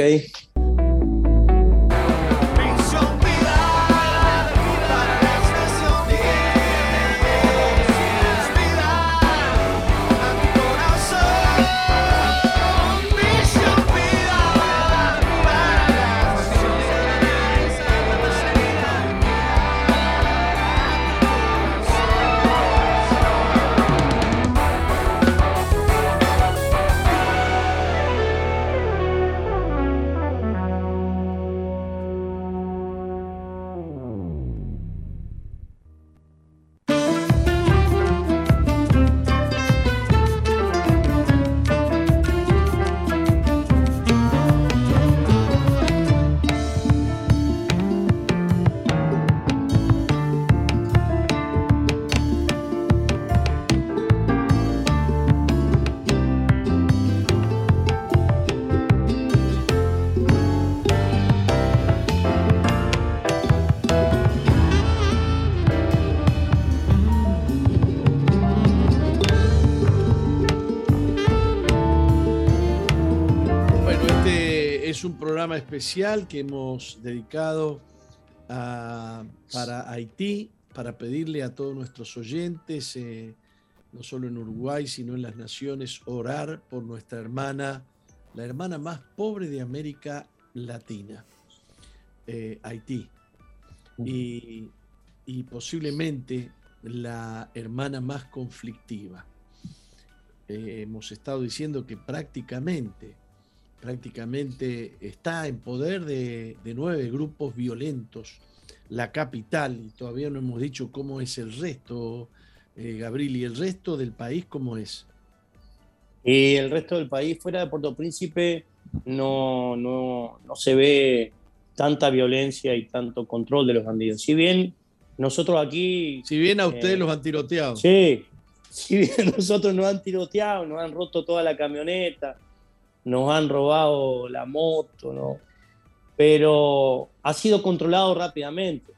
Especial que hemos dedicado para Haití, para pedirle a todos nuestros oyentes, eh, no solo en Uruguay, sino en las naciones, orar por nuestra hermana, la hermana más pobre de América Latina, eh, Haití. Y, y posiblemente la hermana más conflictiva. Eh, hemos estado diciendo que prácticamente, prácticamente está en poder de, nueve grupos violentos la capital y todavía no hemos dicho cómo es el resto, eh, Gabriel, y el resto del país cómo es. Y el resto del país fuera de Puerto Príncipe no, no, no se ve tanta violencia y tanto control de los bandidos. Si bien nosotros aquí... Si bien a ustedes eh, los han tiroteado. Sí, si bien nosotros nos han tiroteado, nos han roto toda la camioneta, nos han robado la moto, ¿no? Pero ha sido controlado rápidamente.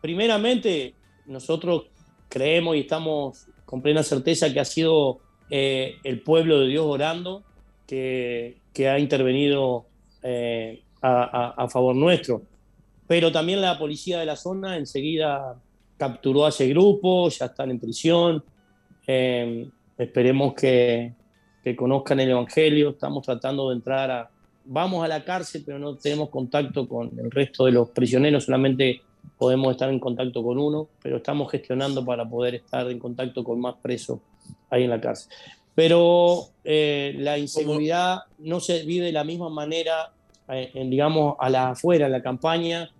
Primeramente, nosotros creemos y estamos con plena certeza que ha sido eh, el pueblo de Dios orando que, que ha intervenido eh, a, a, favor nuestro pero también la policía de la zona enseguida capturó a ese grupo, ya están en prisión. Eh, esperemos que, que, conozcan el Evangelio. Estamos tratando de entrar a... Vamos a la cárcel, pero no tenemos contacto con el resto de los prisioneros, solamente podemos estar en contacto con uno, pero estamos gestionando para poder estar en contacto con más presos ahí en la cárcel. Pero eh, la inseguridad no se vive de la misma manera, eh, digamos, a la afuera, en la campaña,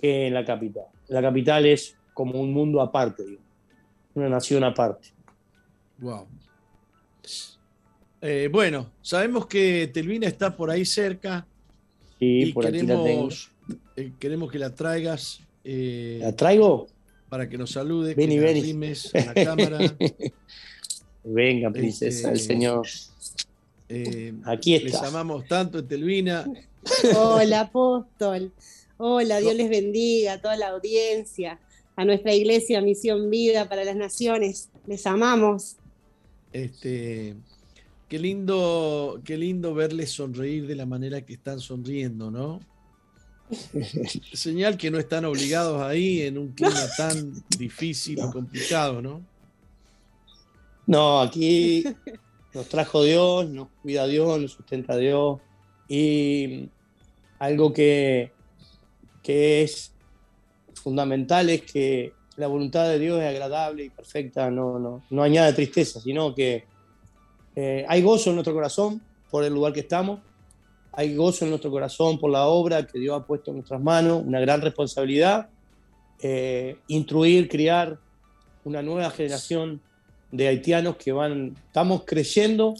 que en la capital. La capital es como un mundo aparte, una nación aparte. Wow. Eh, bueno, sabemos que Telvina está por ahí cerca. Sí, y por queremos, eh, queremos que la traigas. Eh, ¿La traigo? Para que nos salude, ven que la en la cámara. Venga, princesa, el este, Señor. Aquí está. Les amamos tanto Telvina. Hola, apóstol. Hola, Dios les bendiga a toda la audiencia, a nuestra iglesia Misión Vida para las Naciones. Les amamos. Este, qué lindo, qué lindo verles sonreír de la manera que están sonriendo, ¿no? Señal que no están obligados ahí en un clima tan difícil y complicado, ¿no? No, aquí nos trajo Dios, nos cuida Dios, nos sustenta Dios. Y algo que, que es fundamental es que la voluntad de Dios es agradable y perfecta, no, no, no añade tristeza, sino que eh, hay gozo en nuestro corazón por el lugar que estamos, hay gozo en nuestro corazón por la obra que Dios ha puesto en nuestras manos, una gran responsabilidad, eh, instruir, criar una nueva generación de haitianos que van, estamos creyendo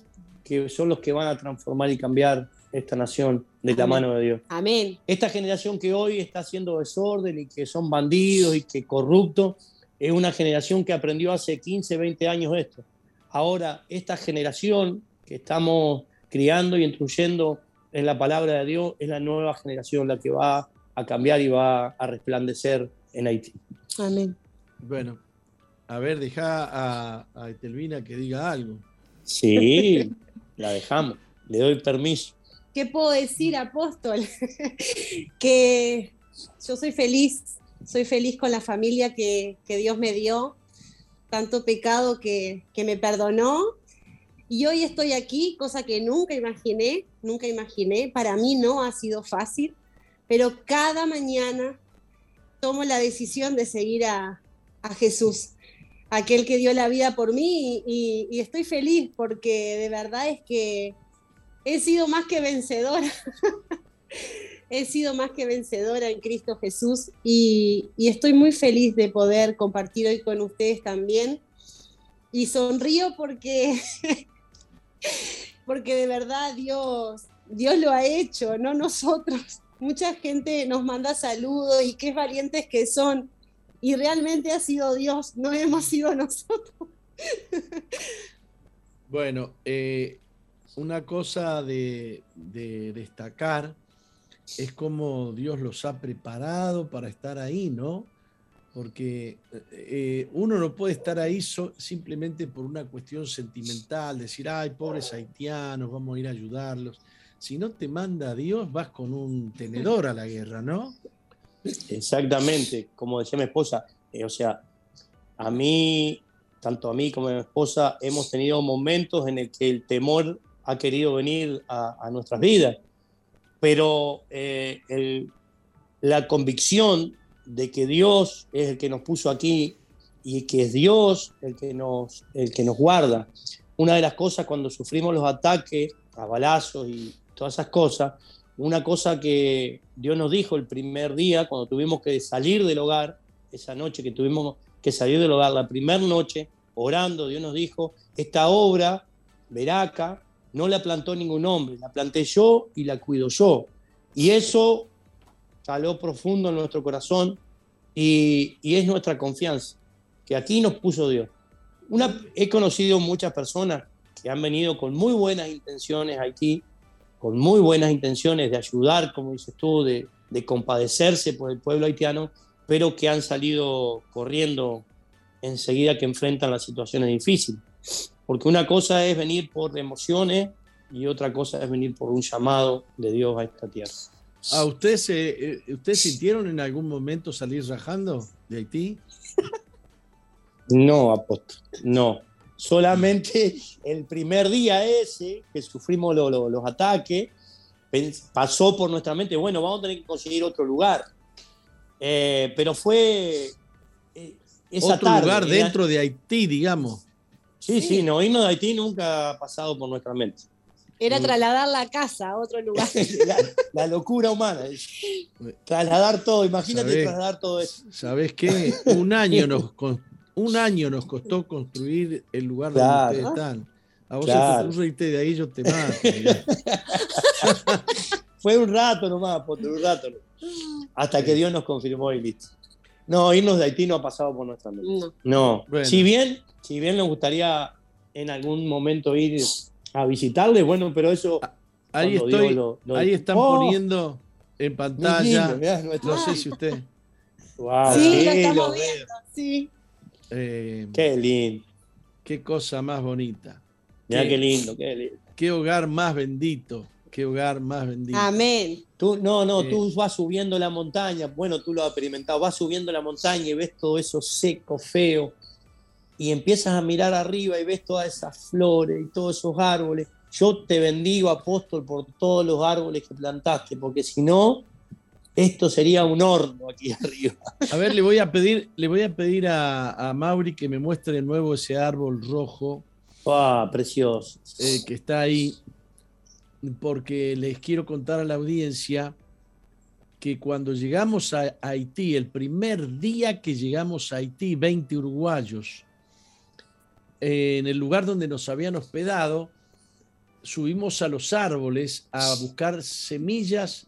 que son los que van a transformar y cambiar esta nación de la mano de Dios. Amén. Esta generación que hoy está haciendo desorden y que son bandidos y que corruptos, es una generación que aprendió hace 15, 20 años esto. Ahora, esta generación que estamos criando y instruyendo en la palabra de Dios es la nueva generación la que va a cambiar y va a resplandecer en Haití. Amén. Bueno, a ver, deja a, a Etelvina que diga algo. Sí, la dejamos. Le doy permiso. ¿Qué puedo decir, apóstol? que yo soy feliz, soy feliz con la familia que, Dios me dio, tanto pecado que, que me perdonó. Y hoy estoy aquí, cosa que nunca imaginé, nunca imaginé. Para mí no ha sido fácil, pero cada mañana tomo la decisión de seguir a, Jesús, aquel que dio la vida por mí, y, estoy feliz porque de verdad es que he sido más que vencedora. he sido más que vencedora en Cristo Jesús y, estoy muy feliz de poder compartir hoy con ustedes también. Y sonrío porque, porque de verdad Dios, Dios lo ha hecho, no nosotros. Mucha gente nos manda saludos y qué valientes que son. Y realmente ha sido Dios, no hemos sido nosotros. Bueno, eh, una cosa de, destacar es cómo Dios los ha preparado para estar ahí, ¿no? Porque eh, uno no puede estar ahí simplemente por una cuestión sentimental, decir, ay, pobres haitianos, vamos a ir a ayudarlos. Si no te manda Dios, vas con un tenedor a la guerra, ¿no? Exactamente, como decía mi esposa, eh, o sea, a mí, tanto a mí como a mi esposa, hemos tenido momentos en el que el temor ha querido venir a, nuestras vidas. Pero eh, la convicción de que Dios es el que nos puso aquí y que es Dios el que nos, el que nos guarda. Una de las cosas cuando sufrimos los ataques a balazos y todas esas cosas, una cosa que Dios nos dijo el primer día, cuando tuvimos que salir del hogar, esa noche que tuvimos que salir del hogar, la primera noche, orando, Dios nos dijo, esta obra, Veraca, no la plantó ningún hombre, la planté yo y la cuido yo. Y eso caló profundo en nuestro corazón y, es nuestra confianza, que aquí nos puso Dios. Una, he conocido muchas personas que han venido con muy buenas intenciones aquí, con muy buenas intenciones de ayudar, como dices tú, de, de compadecerse por el pueblo haitiano, pero que han salido corriendo enseguida que enfrentan las situaciones difíciles. Porque una cosa es venir por emociones y otra cosa es venir por un llamado de Dios a esta tierra. ¿A usted se, eh, ¿Ustedes sintieron en algún momento salir rajando de Haití? No, apóstol, no. Solamente el primer día ese que sufrimos lo, lo, los ataques, pasó por nuestra mente, bueno, vamos a tener que conseguir otro lugar. Eh, pero fue eh, esa otro tarde, lugar dentro de Haití, digamos. Sí, sí, sí, no, irnos de Haití nunca ha pasado por nuestra mente. Era trasladar la casa a otro lugar. la, la, locura humana. Trasladar todo, imagínate ¿Sabés, trasladar todo eso. ¿Sabes qué? Un año nos, un año nos costó construir el lugar claro. donde ustedes están. A vos claro. te irte de ahí, yo te mato. Fue un rato nomás, por un rato. Hasta que Dios nos confirmó y listo. No, irnos de Haití no ha pasado por nuestra mente. No. no. Bueno. Si bien, si bien nos gustaría en algún momento ir a visitarle, bueno, pero eso. Ahí estoy, lo, lo... ahí están oh, poniendo en pantalla. Lindo, mirá, no sé si usted. Wow, sí, sí, lo estamos viendo, sí. Eh, qué lindo. Qué cosa más bonita. Mira qué, qué, lindo, qué lindo. Qué hogar más bendito. Qué hogar más bendito. Amén. Tú, no, no, eh, tú vas subiendo la montaña. Bueno, tú lo has experimentado. Vas subiendo la montaña y ves todo eso seco, feo. Y empiezas a mirar arriba y ves todas esas flores y todos esos árboles. Yo te bendigo, apóstol, por todos los árboles que plantaste, porque si no, esto sería un horno aquí arriba. A ver, le voy a pedir, le voy a, pedir a, a Mauri que me muestre de nuevo ese árbol rojo. Ah, precioso. Eh, que está ahí, porque les quiero contar a la audiencia que cuando llegamos a Haití, el primer día que llegamos a Haití, 20 uruguayos, eh, en el lugar donde nos habían hospedado, subimos a los árboles a buscar semillas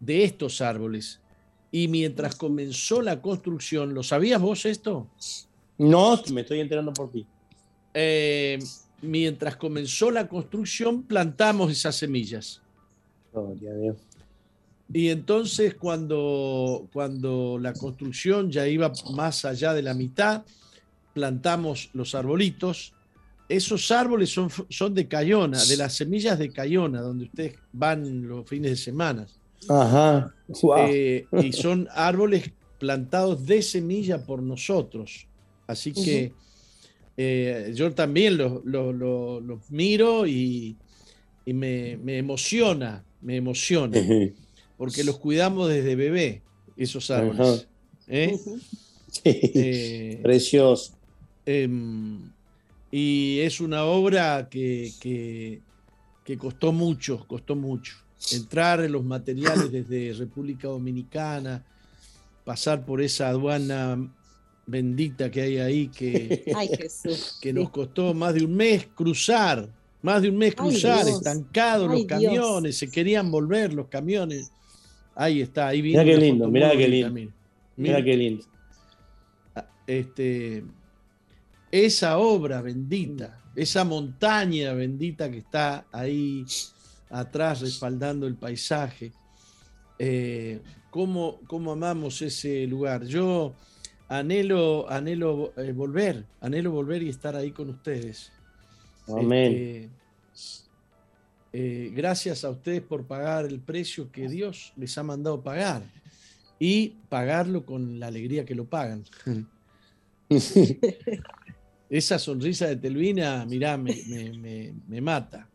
de estos árboles. Y mientras comenzó la construcción, ¿lo sabías vos esto? No, me estoy enterando por ti. Eh, mientras comenzó la construcción, plantamos esas semillas. Oh, Dios. Y entonces cuando, cuando la construcción ya iba más allá de la mitad, plantamos los arbolitos. Esos árboles son, son de Cayona, de las semillas de Cayona, donde ustedes van los fines de semana. Ajá. Wow. Eh, y son árboles plantados de semilla por nosotros. Así que uh -huh. eh, yo también los, miro y, y me, me, emociona, me emociona. Uh -huh. Porque los cuidamos desde bebé, esos árboles. Uh -huh. ¿Eh? Sí. Precioso. Eh, y es una obra que, que, que costó mucho, costó mucho entrar en los materiales desde República Dominicana, pasar por esa aduana bendita que hay ahí que, Ay, Jesús. que nos costó más de un mes cruzar, más de un mes cruzar, estancados los camiones, Dios. se querían volver los camiones. Ahí está, ahí viene. Mira qué lindo, mira qué lindo. Mira, mira qué lindo. Este, esa obra bendita, esa montaña bendita que está ahí atrás respaldando el paisaje. Eh, ¿cómo, ¿Cómo amamos ese lugar? Yo anhelo, anhelo eh, volver, anhelo volver y estar ahí con ustedes. Amén. Este, eh, gracias a ustedes por pagar el precio que Dios les ha mandado pagar y pagarlo con la alegría que lo pagan. Esa sonrisa de Telvina, mirá, me, me, me, me mata.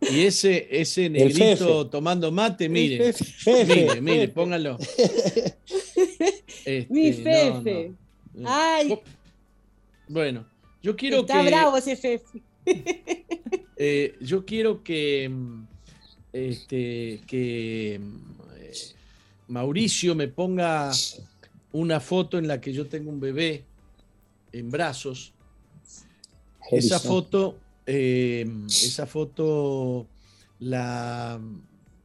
Y ese, ese negrito tomando mate, mire, mire, mire, póngalo. Mi este, Fefe. Ay. Bueno, yo quiero Está que. bravo ese Fefe. Eh, yo quiero que. Este, que eh, Mauricio me ponga una foto en la que yo tengo un bebé en brazos. Esa foto, eh, esa foto la,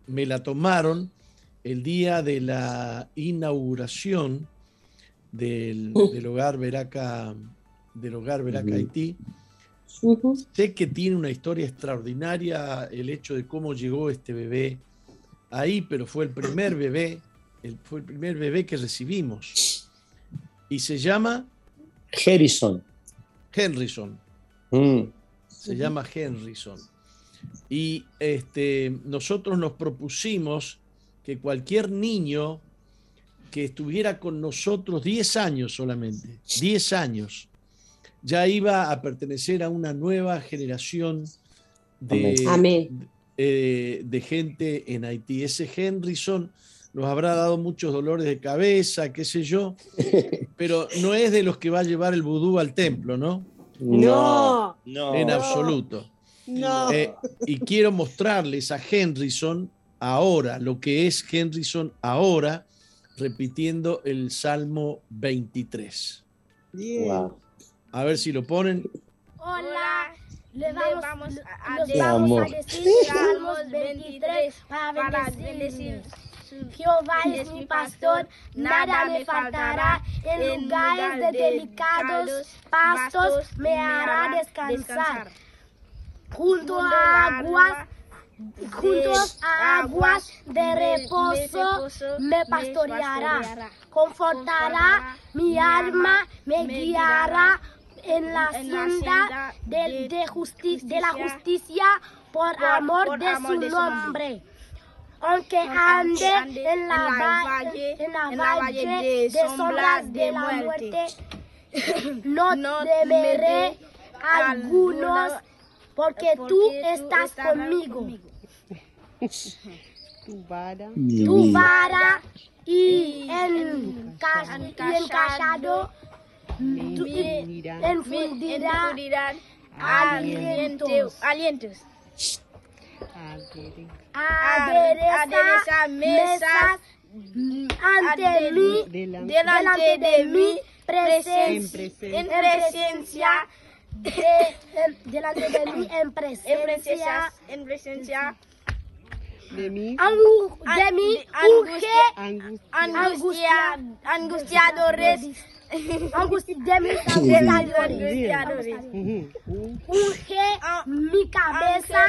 me la tomaron el día de la inauguración del, hogar Veraca, del hogar Veraca Haití. Sé que tiene una historia extraordinaria el hecho de cómo llegó este bebé ahí, pero fue el primer bebé, fue el primer bebé que recibimos. Y se llama Harrison. Henryson. Mm. Se llama Henryson. Y este, nosotros nos propusimos que cualquier niño que estuviera con nosotros 10 años solamente, 10 años, ya iba a pertenecer a una nueva generación de, eh, de gente en Haití. Ese Henryson nos habrá dado muchos dolores de cabeza, qué sé yo, pero no es de los que va a llevar el vudú al templo, ¿no? No, no. En absoluto. No. Eh, y quiero mostrarles a Henryson ahora, lo que es Henryson ahora, repitiendo el Salmo 23. A ver si lo ponen. Hola, le vamos, a, decir Salmos 23 para bendecir. Jehová es mi pastor, nada me faltará. En lugares de delicados pastos me hará descansar. Junto a aguas juntos a aguas de reposo me pastoreará, confortará mi alma, me guiará en la senda de, de la justicia por amor de su nombre aunque ande en la, valle, en la valle de sombras de la muerte, no temeré algunos, porque tú estás conmigo. Tu vara, tu vara y encajado enfundirán alientos adereza mesas ante mí, delante de mí, presencia, en presencia delante de mí, en presencia, en presencia de mí, de mí, angustia, angustiadores Unge mi cabeza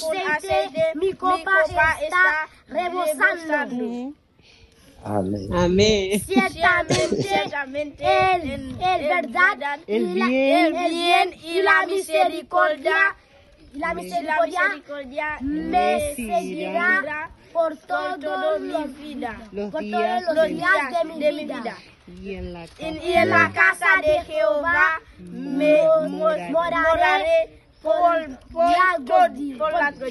con aceite, mi copa está rebosando. Amén. Amén. Ciertamente, el, el verdad, el bien, el bien y la misericordia, la misericordia me seguirá por toda mi vida, por todos los días de mi vida. Y en la casa, de Jehová me moraré por, largos,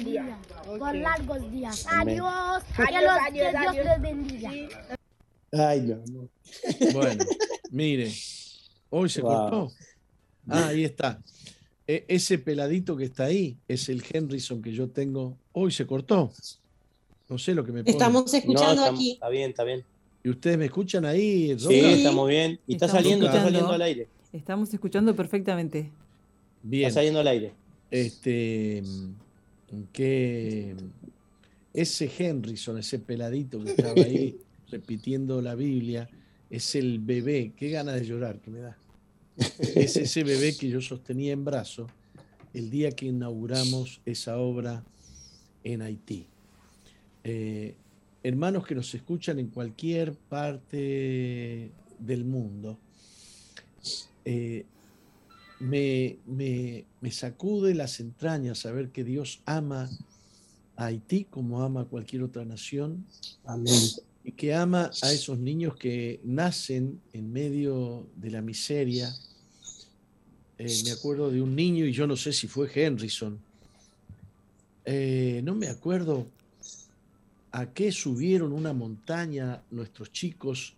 días. Por largos días. Adiós. Adiós, adiós, Dios les bendiga. Ay, no, Bueno, mire, hoy se cortó. Ah, ahí está. E, ese peladito que está ahí es el Henryson que yo tengo. Hoy se cortó. No sé lo que me pone. Estamos escuchando aquí. Está bien, está bien. ¿Y ustedes me escuchan ahí? Sí, estamos bien. Y está saliendo, está saliendo al aire. Estamos escuchando perfectamente. Bien. Está saliendo al aire. Este, que ese Henryson, ese peladito que estaba ahí repitiendo la Biblia, es el bebé. Qué ganas de llorar que me da. Es ese bebé que yo sostenía en brazo el día que inauguramos esa obra en Haití. Eh, hermanos que nos escuchan en cualquier parte del mundo, eh, me, sacude las entrañas saber que Dios ama a Haití como ama a cualquier otra nación. Amén. Y que ama a esos niños que nacen en medio de la miseria. Eh, me acuerdo de un niño, y yo no sé si fue Henryson, eh, no me acuerdo a qué subieron una montaña nuestros chicos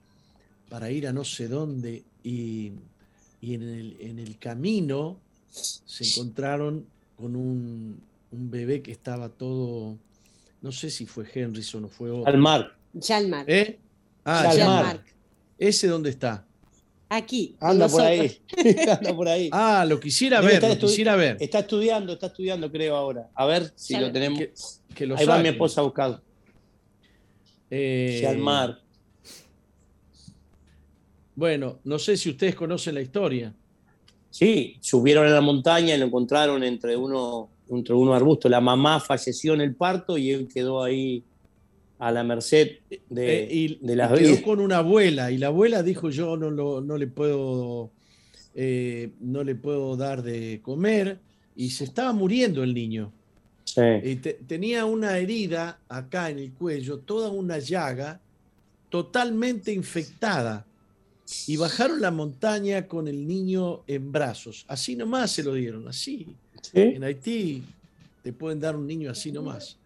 para ir a no sé dónde y, y en, el, en el camino se encontraron con un, un bebé que estaba todo, no sé si fue Henryson o fue otro. Al mar. Jalmar. ¿Eh? Ah, Jalmar. ¿Ese dónde está? Aquí. Anda por ahí. Anda por ahí. Ah, lo quisiera Debe ver, lo quisiera ver. Está estudiando, está estudiando, creo, ahora. A ver si lo tenemos. Que, que lo Ahí va mi esposa a buscarlo. Eh, al mar. Bueno, no sé si ustedes conocen la historia. Sí, subieron a la montaña y lo encontraron entre uno, entre unos arbustos. La mamá falleció en el parto y él quedó ahí a la merced de, Eh, y, de las y quedó con una abuela y la abuela dijo yo no, lo- no le puedo eh, no le puedo dar de comer y se estaba muriendo el niño Sí. Y te- tenía una herida acá en el cuello toda una llaga totalmente infectada y bajaron la montaña con el niño en brazos así nomás se lo dieron así Sí. en Haití te pueden dar un niño así nomás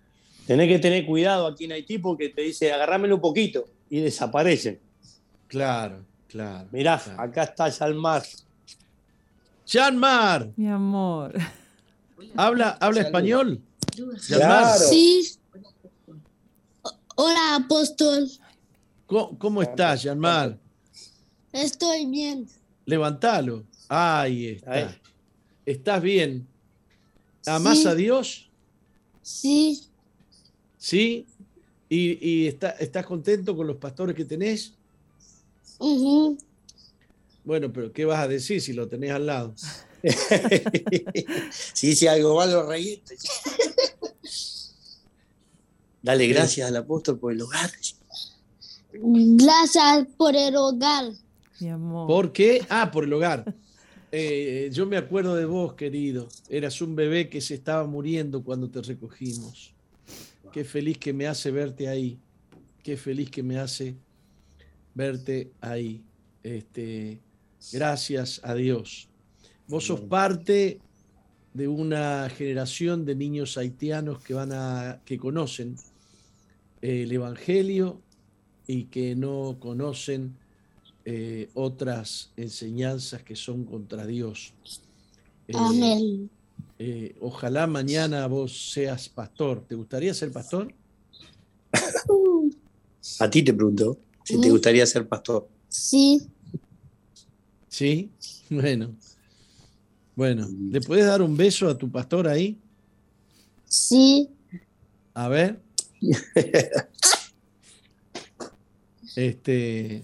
Tenés que tener cuidado aquí en Haití porque te dice agarrámelo un poquito y desaparecen. claro claro Mirá, claro. acá está. Janmar Mi amor. Habla habla español Claro. Sí. Hola, apóstol. ¿Cómo, cómo estás, Yanmar? Estoy bien. Levantalo. Ahí está. Ahí. ¿Estás bien? ¿Amás Sí. a Dios? Sí. ¿Sí? ¿Y, y está- estás contento con los pastores que tenés? ujú. Bueno, pero ¿qué vas a decir si lo tenés al lado? si dice algo malo, reíste. Dale gracias al apóstol por el hogar. Gracias por el hogar. Mi amor. ¿Por qué? Ah, por el hogar. Eh, yo me acuerdo de vos, querido. Eras un bebé que se estaba muriendo cuando te recogimos. Qué feliz que me hace verte ahí. Qué feliz que me hace verte ahí. Este, gracias a Dios. Vos sos parte de una generación de niños haitianos que van a que conocen el evangelio y que no conocen eh, otras enseñanzas que son contra Dios. Eh, Amén. eh, ojalá mañana vos seas pastor. ¿Te gustaría ser pastor? A ti te pregunto si te Mm. gustaría ser pastor. Sí. Sí. Bueno. Bueno, ¿le puedes dar un beso a tu pastor ahí? Sí. A ver. Este,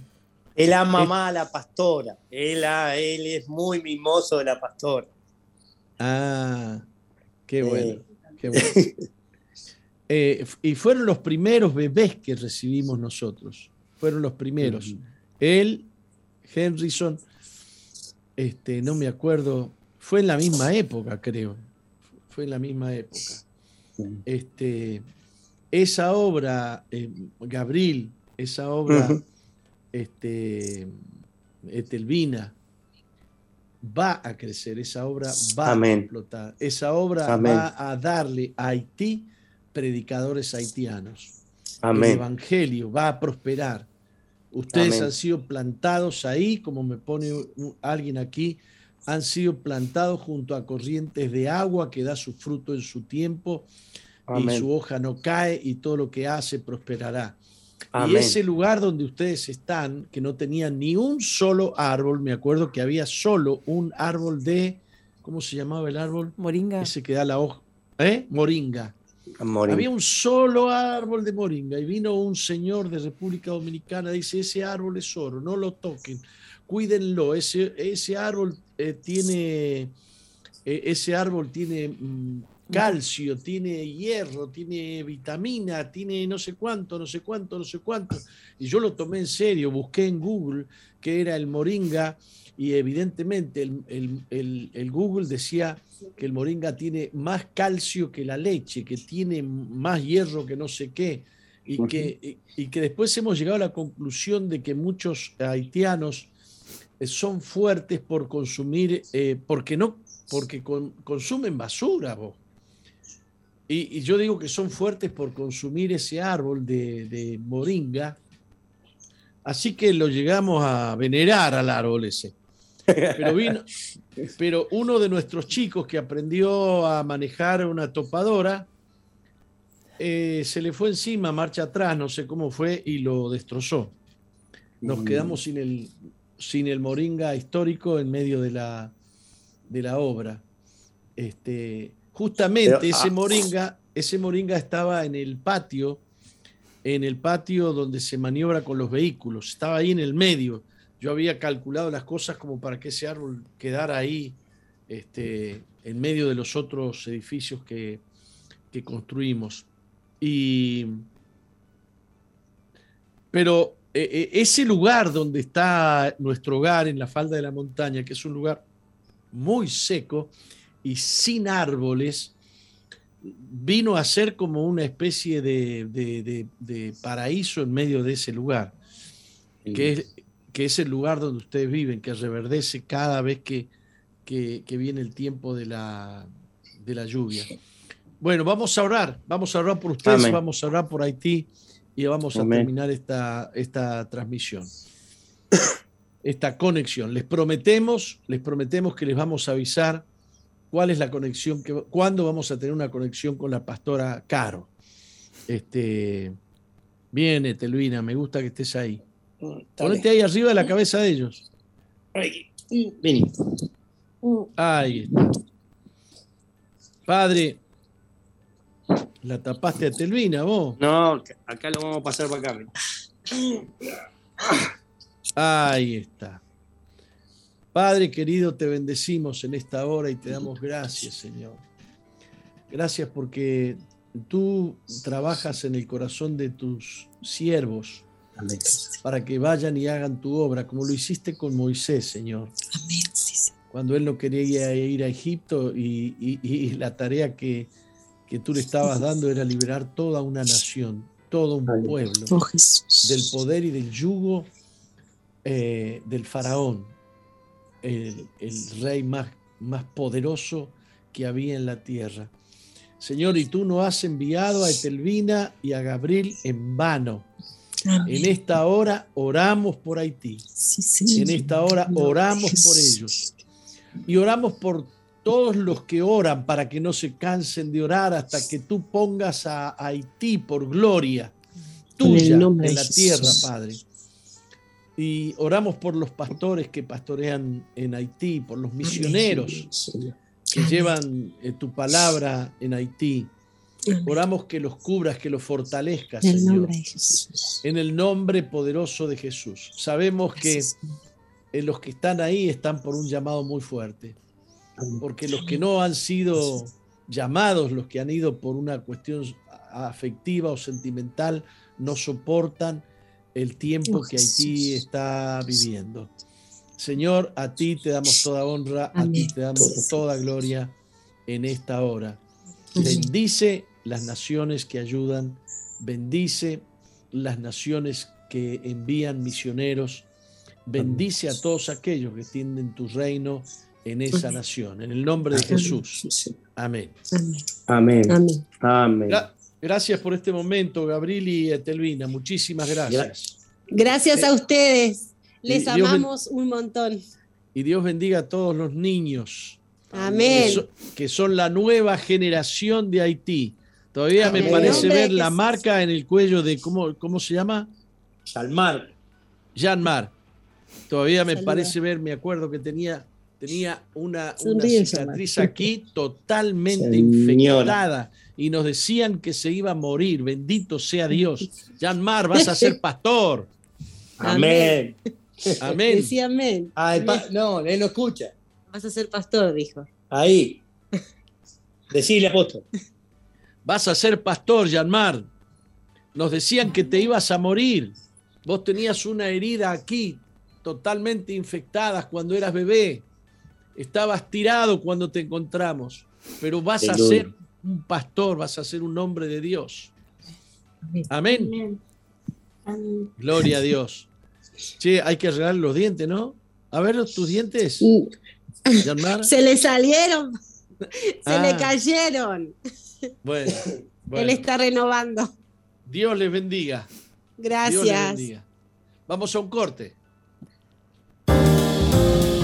Él ama más a la pastora. Él, a- él es muy mimoso de la pastora. ah, qué Eh. bueno, qué bueno. Eh, y fueron los primeros bebés que recibimos nosotros. Fueron los primeros. Él, Henryson, este, no me acuerdo, fue en la misma época, creo. Fue en la misma época. Este, esa obra, eh, Gabriel, esa obra, este, Etelvina, va a crecer, esa obra va Amén. a explotar, esa obra Amén. va a darle a Haití predicadores haitianos. El evangelio va a prosperar. Ustedes han sido plantados ahí, como me pone alguien aquí, han sido plantados junto a corrientes de agua que da su fruto en su tiempo y su hoja no cae y todo lo que hace prosperará. Y ese lugar donde ustedes están, que no tenía ni un solo árbol, me acuerdo que había solo un árbol de, ¿cómo se llamaba el árbol? Moringa. Ese que da la hoja, ¿eh? Moringa. Amor. Había un solo árbol de moringa y vino un señor de República Dominicana, dice, ese árbol es oro, no lo toquen, cuídenlo, ese, ese árbol eh, tiene, eh, ese árbol tiene mm, calcio, tiene hierro, tiene vitamina, tiene no sé cuánto, no sé cuánto, no sé cuánto. Y yo lo tomé en serio, busqué en Google qué era el moringa y evidentemente el, el- el- el Google decía que el moringa tiene más calcio que la leche, que tiene más hierro que no sé qué, y, que, y, y que después hemos llegado a la conclusión de que muchos haitianos son fuertes por consumir, eh, porque no, porque con- consumen basura, vos. Y, y yo digo que son fuertes por consumir ese árbol de, de moringa. Así que lo llegamos a venerar al árbol ese. Pero, vino, pero uno de nuestros chicos que aprendió a manejar una topadora, eh, se le fue encima, marcha atrás, no sé cómo fue, y lo destrozó. Nos Mm. quedamos sin el, sin el moringa histórico en medio de la, de la obra. Este, justamente Pero, ese ah. moringa, ese moringa estaba en el patio, en el patio donde se maniobra con los vehículos, estaba ahí en el medio. Yo había calculado las cosas como para que ese árbol quedara ahí, este, en medio de los otros edificios que, que construimos. Y, pero eh, ese lugar donde está nuestro hogar en la falda de la montaña, que es un lugar muy seco y sin árboles, vino a ser como una especie de, de- de- de paraíso en medio de ese lugar, que es, que es el lugar donde ustedes viven, que reverdece cada vez que, que- que viene el tiempo de la, de la lluvia. Bueno, vamos a orar, vamos a orar por ustedes, Amén. vamos a orar por Haití y vamos a terminar esta, esta transmisión, esta conexión. Les prometemos, les prometemos que les vamos a avisar cuál es la conexión, que, cuándo vamos a tener una conexión con la pastora Caro. Este, viene, Telvina, me gusta que estés ahí. Dale. Ponete ahí arriba de la cabeza de ellos. Vení. Ahí está. Padre, la tapaste a Telvina, vos. No, acá lo vamos a pasar para acá. Ahí está. Padre querido, te bendecimos en esta hora y te damos gracias, Señor. Gracias porque tú trabajas en el corazón de tus siervos Amén. para que vayan y hagan tu obra, como lo hiciste con Moisés, Señor. Cuando él no quería ir a Egipto y, y- y la tarea que, que tú le estabas dando era liberar toda una nación, todo un pueblo del poder y del yugo eh, del faraón, el, el rey más, más poderoso que había en la tierra. Señor, y tú nos has enviado a Etelvina y a Gabriel en vano. En esta hora oramos por Haití. En esta hora oramos por ellos. Y oramos por todos los que oran para que no se cansen de orar hasta que tú pongas a Haití por gloria tuya en la tierra. Padre. Y oramos por los pastores que pastorean en Haití, por los misioneros que llevan eh, tu palabra en Haití. Oramos que los cubras, que los fortalezcas, En el Señor. En el nombre poderoso de Jesús. Sabemos que eh, los que están ahí están por un llamado muy fuerte. Porque los que no han sido llamados, los que han ido por una cuestión afectiva o sentimental, no soportan el tiempo que Haití está viviendo. Señor, a ti te damos toda honra, a ti te damos toda gloria en esta hora. Bendice las naciones que ayudan, bendice las naciones que envían misioneros, bendice a todos aquellos que extienden tu reino en esa nación, en el nombre de Jesús. Amén. Amén. Amén. Amén. Amén. Gra- Gracias por este momento, Gabriel y Etelvina. Muchísimas gracias. Gracias a ustedes. Les amamos un montón. Y Dios bendiga a todos los niños que, Amén. so- que son la nueva generación de Haití. Todavía me parece ver la marca en el cuello de, ¿cómo, cómo se llama? Salmar. Jean Mar. Todavía me Saluda. parece ver, me acuerdo que tenía, tenía una, una cicatriz aquí totalmente Señora. infectada y nos decían que se iba a morir. Bendito sea Dios. Jean Mar, vas a ser pastor. Amén. Amén. Decía amén. Ah, no, él no escucha. Vas a ser pastor, dijo. Ahí. Decile, apóstol. Vas a ser pastor, Yanmar. Nos decían que te ibas a morir. Vos tenías una herida aquí, totalmente infectada cuando eras bebé. Estabas tirado cuando te encontramos. Pero vas a ser un pastor, vas a ser un hombre de Dios. Amén. Gloria a Dios. Che, hay que arreglar los dientes, ¿no? A ver tus dientes. Se le salieron. Se Ah. le cayeron. Bueno, Él bueno. está renovando. Dios les bendiga. Dios les Gracias. bendiga. Vamos a un corte.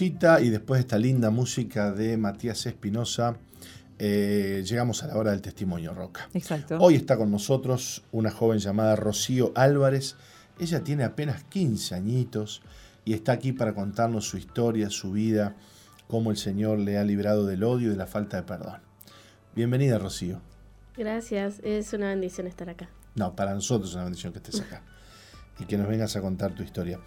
Pausita y después de esta linda música de Matías Espinosa, eh, llegamos a la hora del testimonio Roca. Exacto. Hoy está con nosotros una joven llamada Rocío Álvarez. Ella tiene apenas 15 añitos y está aquí para contarnos su historia, su vida, cómo el Señor le ha librado del odio y de la falta de perdón. Bienvenida, Rocío. Gracias, es una bendición estar acá. No, para nosotros es una bendición que estés acá y que nos vengas a contar tu historia.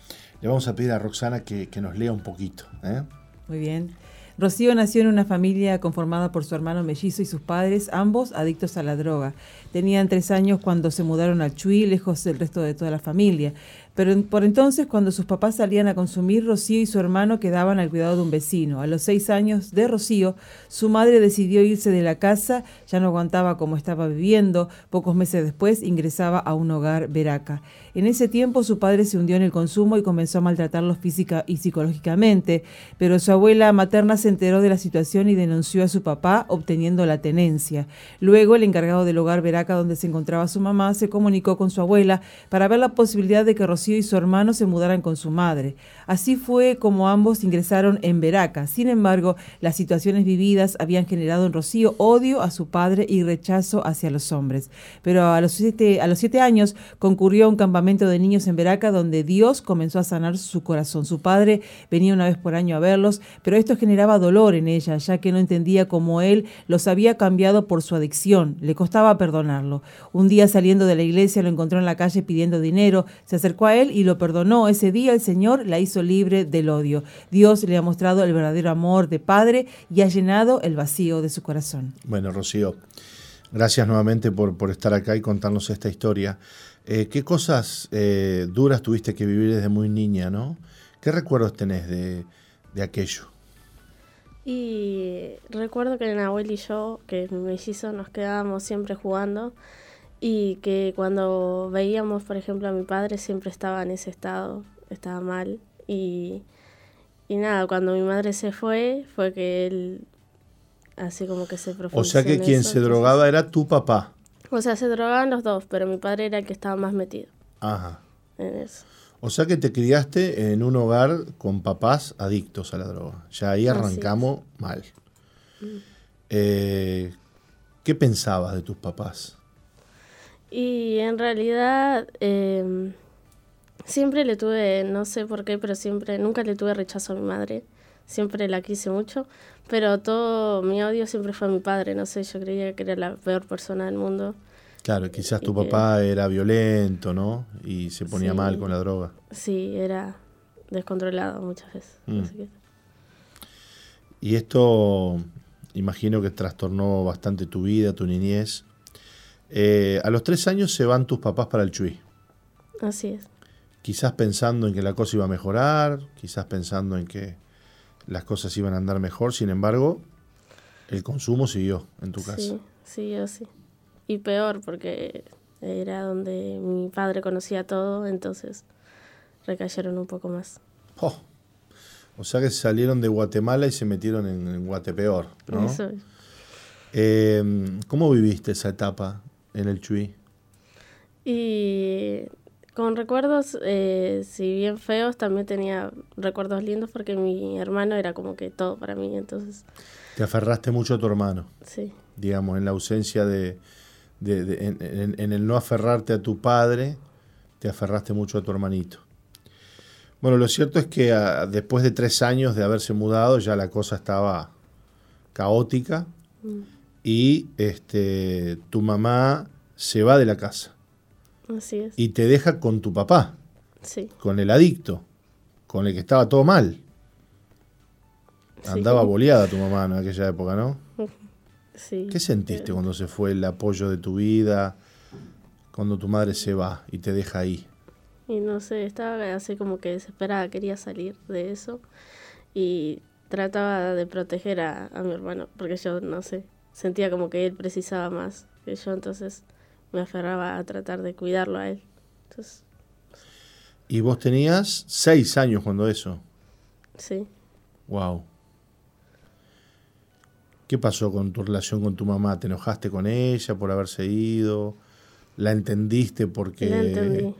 Le vamos a pedir a Roxana que, nos lea un poquito. ¿eh? Muy bien. Rocío nació en una familia conformada por su hermano mellizo y sus padres, ambos adictos a la droga. Tenían tres años cuando se mudaron al Chuy, lejos del resto de toda la familia. Pero por entonces, cuando sus papás salían a consumir, Rocío y su hermano quedaban al cuidado de un vecino. A los seis años de Rocío, su madre decidió irse de la casa, ya no aguantaba cómo estaba viviendo. Pocos meses después ingresaba a un hogar veraca. En ese tiempo su padre se hundió en el consumo y comenzó a maltratarlos física y psicológicamente, pero su abuela materna se enteró de la situación y denunció a su papá, obteniendo la tenencia. Luego el encargado del hogar veraca donde se encontraba su mamá se comunicó con su abuela para ver la posibilidad de que Rocío y su hermano se mudaran con su madre. Así fue como ambos ingresaron en Veraca. Sin embargo, las situaciones vividas habían generado en Rocío odio a su padre y rechazo hacia los hombres. Pero a los siete, a los siete años concurrió a un campamento de niños en Veraca donde Dios comenzó a sanar su corazón. Su padre venía una vez por año a verlos, pero esto generaba dolor en ella, ya que no entendía cómo él los había cambiado por su adicción. Le costaba perdonarlo. Un día saliendo de la iglesia lo encontró en la calle pidiendo dinero, se acercó a él y lo perdonó. Ese día el Señor la hizo libre del odio. Dios le ha mostrado el verdadero amor de padre y ha llenado el vacío de su corazón. Bueno, Rocío, gracias nuevamente por, por estar acá y contarnos esta historia. Eh, ¿Qué cosas eh, duras tuviste que vivir desde muy niña, no? ¿Qué recuerdos tenés de, de aquello? Y recuerdo que Nahuel y yo, que mi mellizo, nos quedábamos siempre jugando y que cuando veíamos, por ejemplo, a mi padre siempre estaba en ese estado, estaba mal y, y nada, cuando mi madre se fue fue que él así como que se profundizó O sea que en quien eso, se entonces- drogaba era tu papá. O sea, se drogaban los dos, pero mi padre era el que estaba más metido Ajá. en eso. O sea que te criaste en un hogar con papás adictos a la droga. Ya ahí arrancamos mal. Eh, ¿Qué pensabas de tus papás? Y en realidad eh, siempre le tuve, no sé por qué, pero siempre, nunca le tuve rechazo a mi madre. Siempre la quise mucho, pero todo mi odio siempre fue a mi padre. No sé, yo creía que era la peor persona del mundo. Claro, quizás tu Y que- papá era violento, ¿no? Y se ponía Sí. mal con la droga. Sí, era descontrolado muchas veces. Mm. así que- Y esto imagino que trastornó bastante tu vida, tu niñez. Eh, a los tres años se van tus papás para el Chuy. Así es. Quizás pensando en que la cosa iba a mejorar, quizás pensando en que las cosas iban a andar mejor, sin embargo, el consumo siguió en tu casa. Sí, siguió, sí. Y peor porque era donde mi padre conocía todo, entonces recayeron un poco más. Oh, o sea que salieron de Guatemala y se metieron en, en Guatepeor, ¿no? Eso es. Eh, ¿Cómo viviste esa etapa en el Chuy? Y con recuerdos, eh, si bien feos, también tenía recuerdos lindos porque mi hermano era como que todo para mí, entonces Te aferraste mucho a tu hermano, sí, digamos, en la ausencia de... de- de- en, en- en el no aferrarte a tu padre, te aferraste mucho a tu hermanito. Bueno, lo cierto es que ah, después de tres años de haberse mudado, ya la cosa estaba caótica y este, tu mamá se va de la casa así es. y te deja con tu papá. Sí, con el adicto, con el que estaba todo mal. Sí. Andaba boleada tu mamá en aquella época, ¿no? sí. ¿Qué sentiste cuando se fue el apoyo de tu vida, cuando tu madre se va y te deja ahí? Y no sé, estaba así como que desesperada, quería salir de eso y trataba de proteger a, a mi hermano, porque yo, no sé, sentía como que él precisaba más que yo, entonces me aferraba a tratar de cuidarlo a él. Entonces, Y vos tenías seis años cuando eso. sí. Wow. ¿Qué pasó con tu relación con tu mamá? ¿Te enojaste con ella por haberse ido? ¿La entendiste porque, La entendí.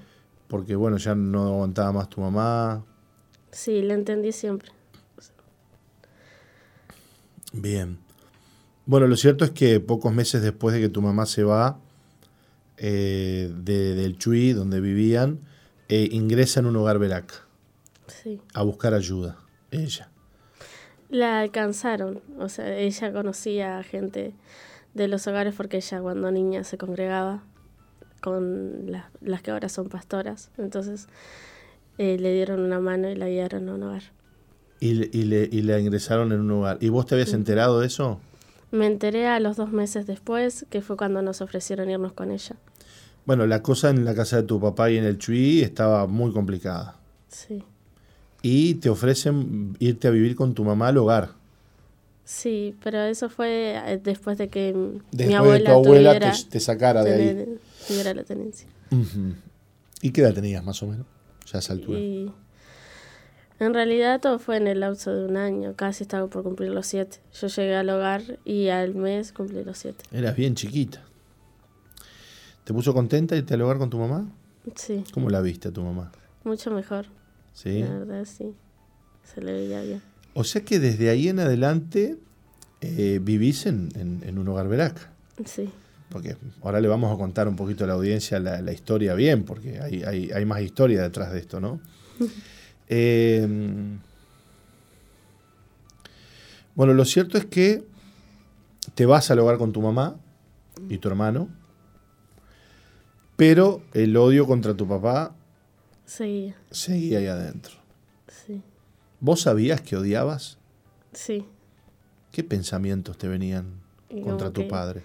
porque bueno, ya no aguantaba más tu mamá? Sí, la entendí siempre. Bien. Bueno, lo cierto es que pocos meses después de que tu mamá se va eh, de- del Chuy, donde vivían, eh, ingresa en un hogar verac Sí. a buscar ayuda. Ella. La alcanzaron, o sea, ella conocía a gente de los hogares porque ella cuando niña se congregaba con las, las que ahora son pastoras, entonces eh, le dieron una mano y la guiaron a un hogar. Y, le- y le, y la ingresaron en un hogar. ¿Y vos te habías enterado de eso? Me enteré a los dos meses después, que fue cuando nos ofrecieron irnos con ella. Bueno, la cosa en la casa de tu papá y en el Chuy estaba muy complicada. Sí, Y te ofrecen irte a vivir con tu mamá al hogar. sí, pero eso fue eh, después de que Después mi de abuela, tu abuela tuviera, te, te sacara de ahí. tuviera la tenencia. ¿Y qué edad tenías más o menos? Ya a esa altura. Y en realidad todo fue en el lapso de un año, casi estaba por cumplir los siete. Yo llegué al hogar y al mes cumplí los siete. Eras bien chiquita. ¿Te puso contenta irte al hogar con tu mamá? Sí, ¿Cómo la viste a tu mamá? mucho mejor, ¿Sí? la verdad sí. Se le veía bien. O sea que desde ahí en adelante eh, vivís en, en- en un hogar verac. Sí, Porque ahora le vamos a contar un poquito a la audiencia la, la historia bien, porque hay, hay- hay más historia detrás de esto, ¿no? Eh, bueno, lo cierto es que te vas al hogar con tu mamá y tu hermano, pero el odio contra tu papá seguía, seguía ahí adentro. sí, ¿Vos sabías que odiabas? sí. ¿Qué pensamientos te venían contra tu que- padre?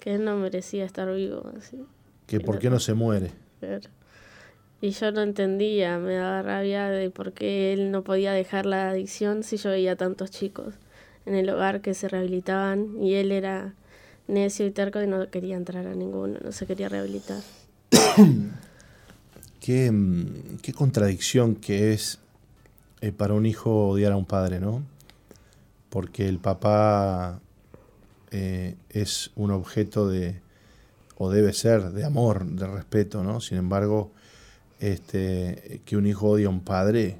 Que él no merecía estar vivo, así. ¿Que por qué no se muere? Claro. Y yo no entendía, me daba rabia de por qué él no podía dejar la adicción si yo veía tantos chicos en el hogar que se rehabilitaban y él era necio y terco y no quería entrar a ninguno, no se quería rehabilitar. Qué, mm, qué contradicción que es eh, para un hijo odiar a un padre, ¿no? Porque el papá eh, es un objeto de, o debe ser, de amor, de respeto, ¿no? Sin embargo, este, que un hijo odie a un padre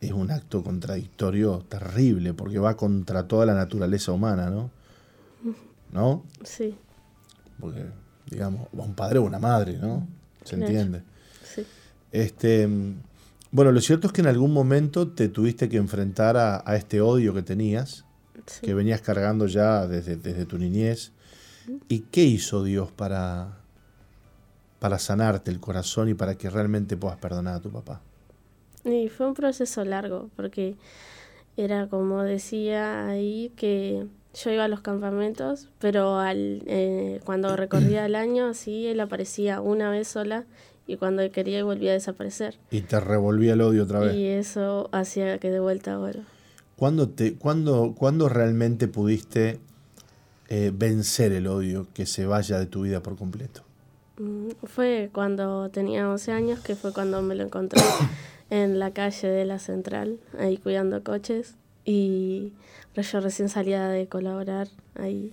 es un acto contradictorio terrible, porque va contra toda la naturaleza humana, ¿no? ¿No? Sí, Porque, digamos, un padre o una madre, ¿no? ¿Se Claro. entiende? sí, Este, bueno, lo cierto es que en algún momento te tuviste que enfrentar a, a este odio que tenías, sí. que venías cargando ya desde, desde tu niñez. ¿Y qué hizo Dios para, para sanarte el corazón y para que realmente puedas perdonar a tu papá? Y fue un proceso largo porque era como decía ahí que yo iba a los campamentos, pero al, eh, cuando recorría el año, sí, él aparecía una vez sola y cuando quería volvía a desaparecer. Y te revolvía el odio otra vez. Y eso hacía que de vuelta ahora. ¿Cuándo, te, cuándo, cuándo realmente pudiste eh, vencer el odio que se vaya de tu vida por completo? Mm, Fue cuando tenía 11 años, que fue cuando me lo encontré en la calle de la central, ahí cuidando coches. Y yo recién salía de colaborar ahí.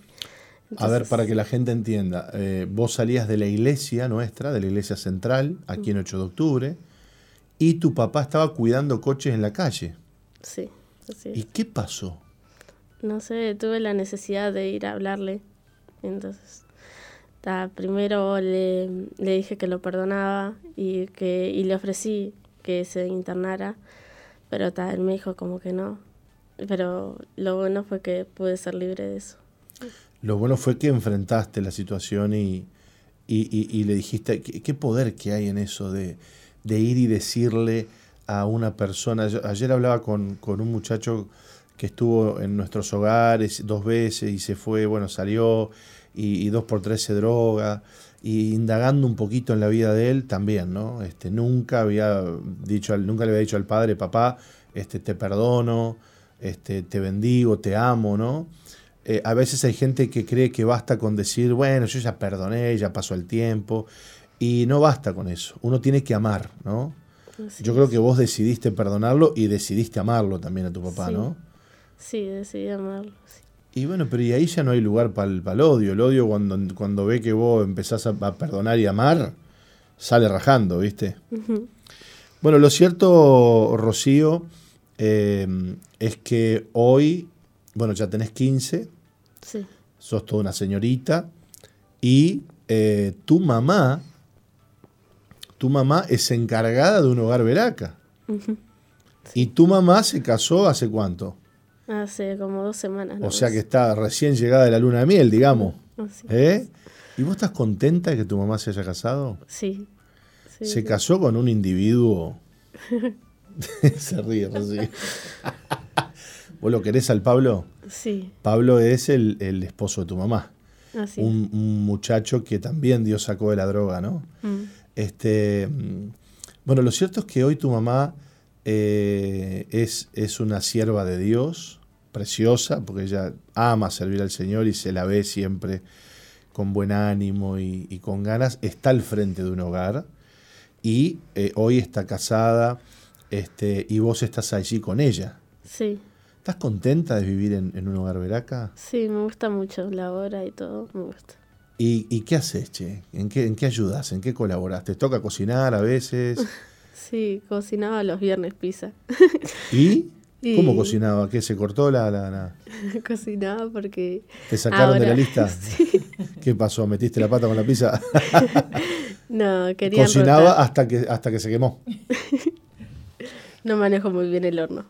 A ver, para que la gente entienda, eh, vos salías de la iglesia nuestra, de la iglesia central, aquí en 8 de octubre, y tu papá estaba cuidando coches en la calle. Sí, así ¿Y es. qué pasó? No sé, tuve la necesidad de ir a hablarle. Entonces, ta, primero le, le dije que lo perdonaba y, que, y le ofrecí que se internara, pero ta, él me dijo como que no. Pero lo bueno fue que pude ser libre de eso. Lo bueno fue que enfrentaste la situación y, y- y- y le dijiste, ¿qué, poder que hay en eso de, de ir y decirle a una persona? Ayer hablaba con, con un muchacho que estuvo en nuestros hogares dos veces y se fue, bueno, salió y, y dos por tres se droga. Y indagando un poquito en la vida de él también, ¿no? Este, nunca había dicho, al- nunca le había dicho al padre, papá, este, te perdono, este, te bendigo, te amo, ¿no? Eh, a veces hay gente que cree que basta con decir, bueno, yo ya perdoné, ya pasó el tiempo, y no basta con eso. Uno tiene que amar, ¿no? Así Yo creo es. que vos decidiste perdonarlo y decidiste amarlo también a tu papá, Sí. ¿no? Sí, decidí amarlo. sí. Y bueno, pero y ahí ya no hay lugar para el, odio. El odio cuando, cuando ve que vos empezás a, a perdonar y amar, sale rajando, ¿viste? Bueno, lo cierto, Rocío, eh, es que hoy, bueno, ya tenés 15, Sí, sos toda una señorita y eh, tu mamá, tu mamá es encargada de un hogar veraca. Y tu mamá se casó hace cuánto? Hace como dos semanas. O nomás. sea que está recién llegada de la luna de miel, digamos. Así. ¿Eh? ¿Y vos estás contenta de que tu mamá se haya casado? Sí. sí, Se sí. casó con un individuo. se ríe, Rocío. ¿Vos lo querés al Pablo? Sí, Pablo es el, el esposo de tu mamá. así. Un, un muchacho que también Dios sacó de la droga, ¿no? Mm. Este, mm, bueno, lo cierto es que hoy tu mamá eh, es, es una sierva de Dios, preciosa, porque ella ama servir al Señor y se la ve siempre con buen ánimo y, y con ganas. Está al frente de un hogar y eh, hoy está casada este, y vos estás allí con ella. Sí, ¿Estás contenta de vivir en, en un hogar veraca? sí, me gusta mucho la hora y todo, me gusta. ¿Y, y qué haces, che? ¿En qué, ¿En qué ayudas? ¿En qué colaboras? ¿Te toca cocinar a veces? Sí, cocinaba los viernes pizza. ¿Y? Y- ¿Cómo cocinaba? ¿Qué? ¿Se cortó la, la- la- cocinaba porque... ¿Te sacaron de la lista? sí. ¿Qué pasó? ¿Metiste la pata con la pizza? No, quería Cocinaba hasta que, hasta que se quemó. No manejo muy bien el horno.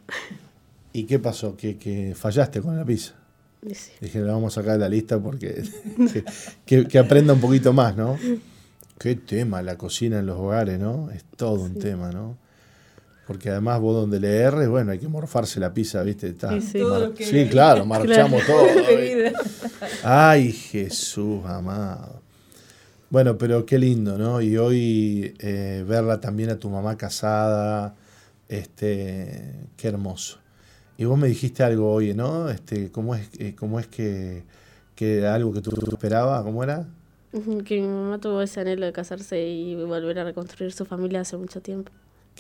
¿Y qué pasó? Que, que fallaste con la pizza. Sí, Dije, la vamos a sacar de la lista porque que, aprenda un poquito más, ¿no? Qué tema la cocina en los hogares, ¿no? Es todo un tema, ¿no? Porque además vos donde le erres, bueno, hay que morfarse la pizza, ¿viste? Está, sí. Todo mar- lo que- sí, claro, marchamos todo. Enseguida. Ay, Jesús amado. Bueno, pero qué lindo, ¿no? Y hoy eh, verla también a tu mamá casada, este, qué hermoso. Y vos me dijiste algo hoy, ¿no? Este, ¿cómo es, eh, cómo es que, que era algo que tú esperabas? ¿Cómo era? Que mi mamá tuvo ese anhelo de casarse y volver a reconstruir su familia hace mucho tiempo.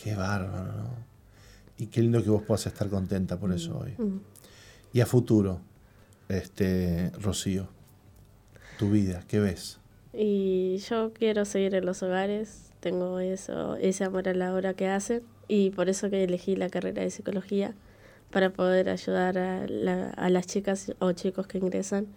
Qué bárbaro, ¿no? Y qué lindo que vos puedas estar contenta por eso hoy. Ujú. Y a futuro, este, Rocío, tu vida, ¿qué ves? Y yo quiero seguir en los hogares, tengo eso, ese amor a la obra que hacen y por eso que elegí la carrera de psicología para poder ayudar a, la- a las chicas o chicos que ingresan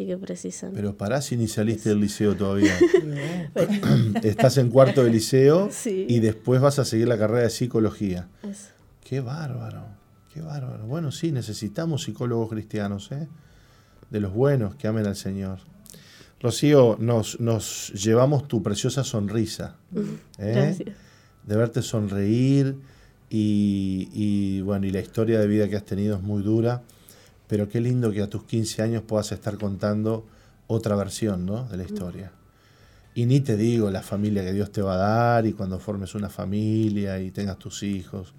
y que precisan. Pero pará si ni saliste del liceo todavía. Estás en cuarto de liceo Sí. y después vas a seguir la carrera de psicología. Eso. Qué bárbaro, qué bárbaro. Bueno, sí, necesitamos psicólogos cristianos, ¿eh? De los buenos que amen al Señor. Rocío, nos, nos llevamos tu preciosa sonrisa. ¿eh? Gracias. De verte sonreír y, y, bueno, y la historia de vida que has tenido es muy dura, pero qué lindo que a tus 15 años puedas estar contando otra versión ¿no? de la historia. Y ni te digo la familia que Dios te va a dar y cuando formes una familia y tengas tus hijos.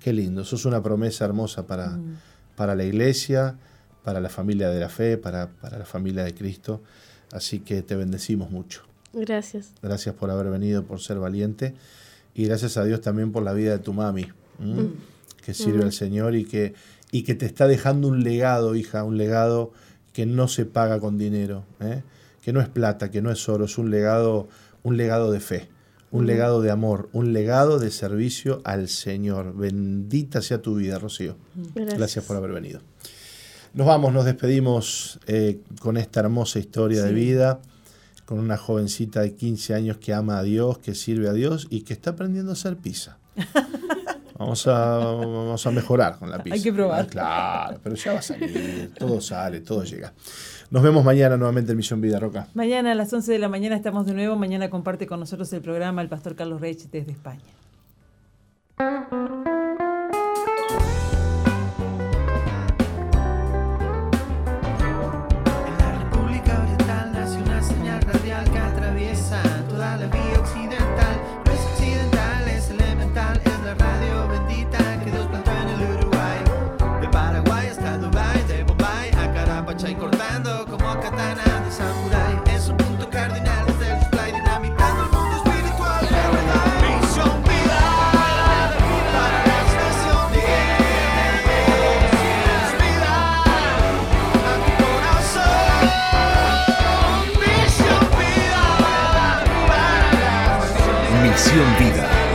Qué lindo, eso es una promesa hermosa para, Mm. para la iglesia, para la familia de la fe, para, para la familia de Cristo. Así que te bendecimos mucho. Gracias. Gracias por haber venido, por ser valiente. Y gracias a Dios también por la vida de tu mami, ¿m? que sirve al Señor y que, y que te está dejando un legado, hija, un legado que no se paga con dinero, ¿eh? que no es plata, que no es oro, es un legado, un legado de fe, un legado de amor, un legado de servicio al Señor. Bendita sea tu vida, Rocío. Gracias. Gracias por haber venido. Nos vamos, nos despedimos eh, con esta hermosa historia de vida, con una jovencita de 15 años que ama a Dios, que sirve a Dios y que está aprendiendo a hacer pizza. Vamos a, vamos a mejorar con la pizza. Hay que probar. Ah, Claro, pero ya va a salir, todo sale, todo llega. Nos vemos mañana nuevamente en Misión Vida Roca. Mañana a las 11 de la mañana estamos de nuevo. Mañana comparte con nosotros el programa el pastor Carlos Reich desde España.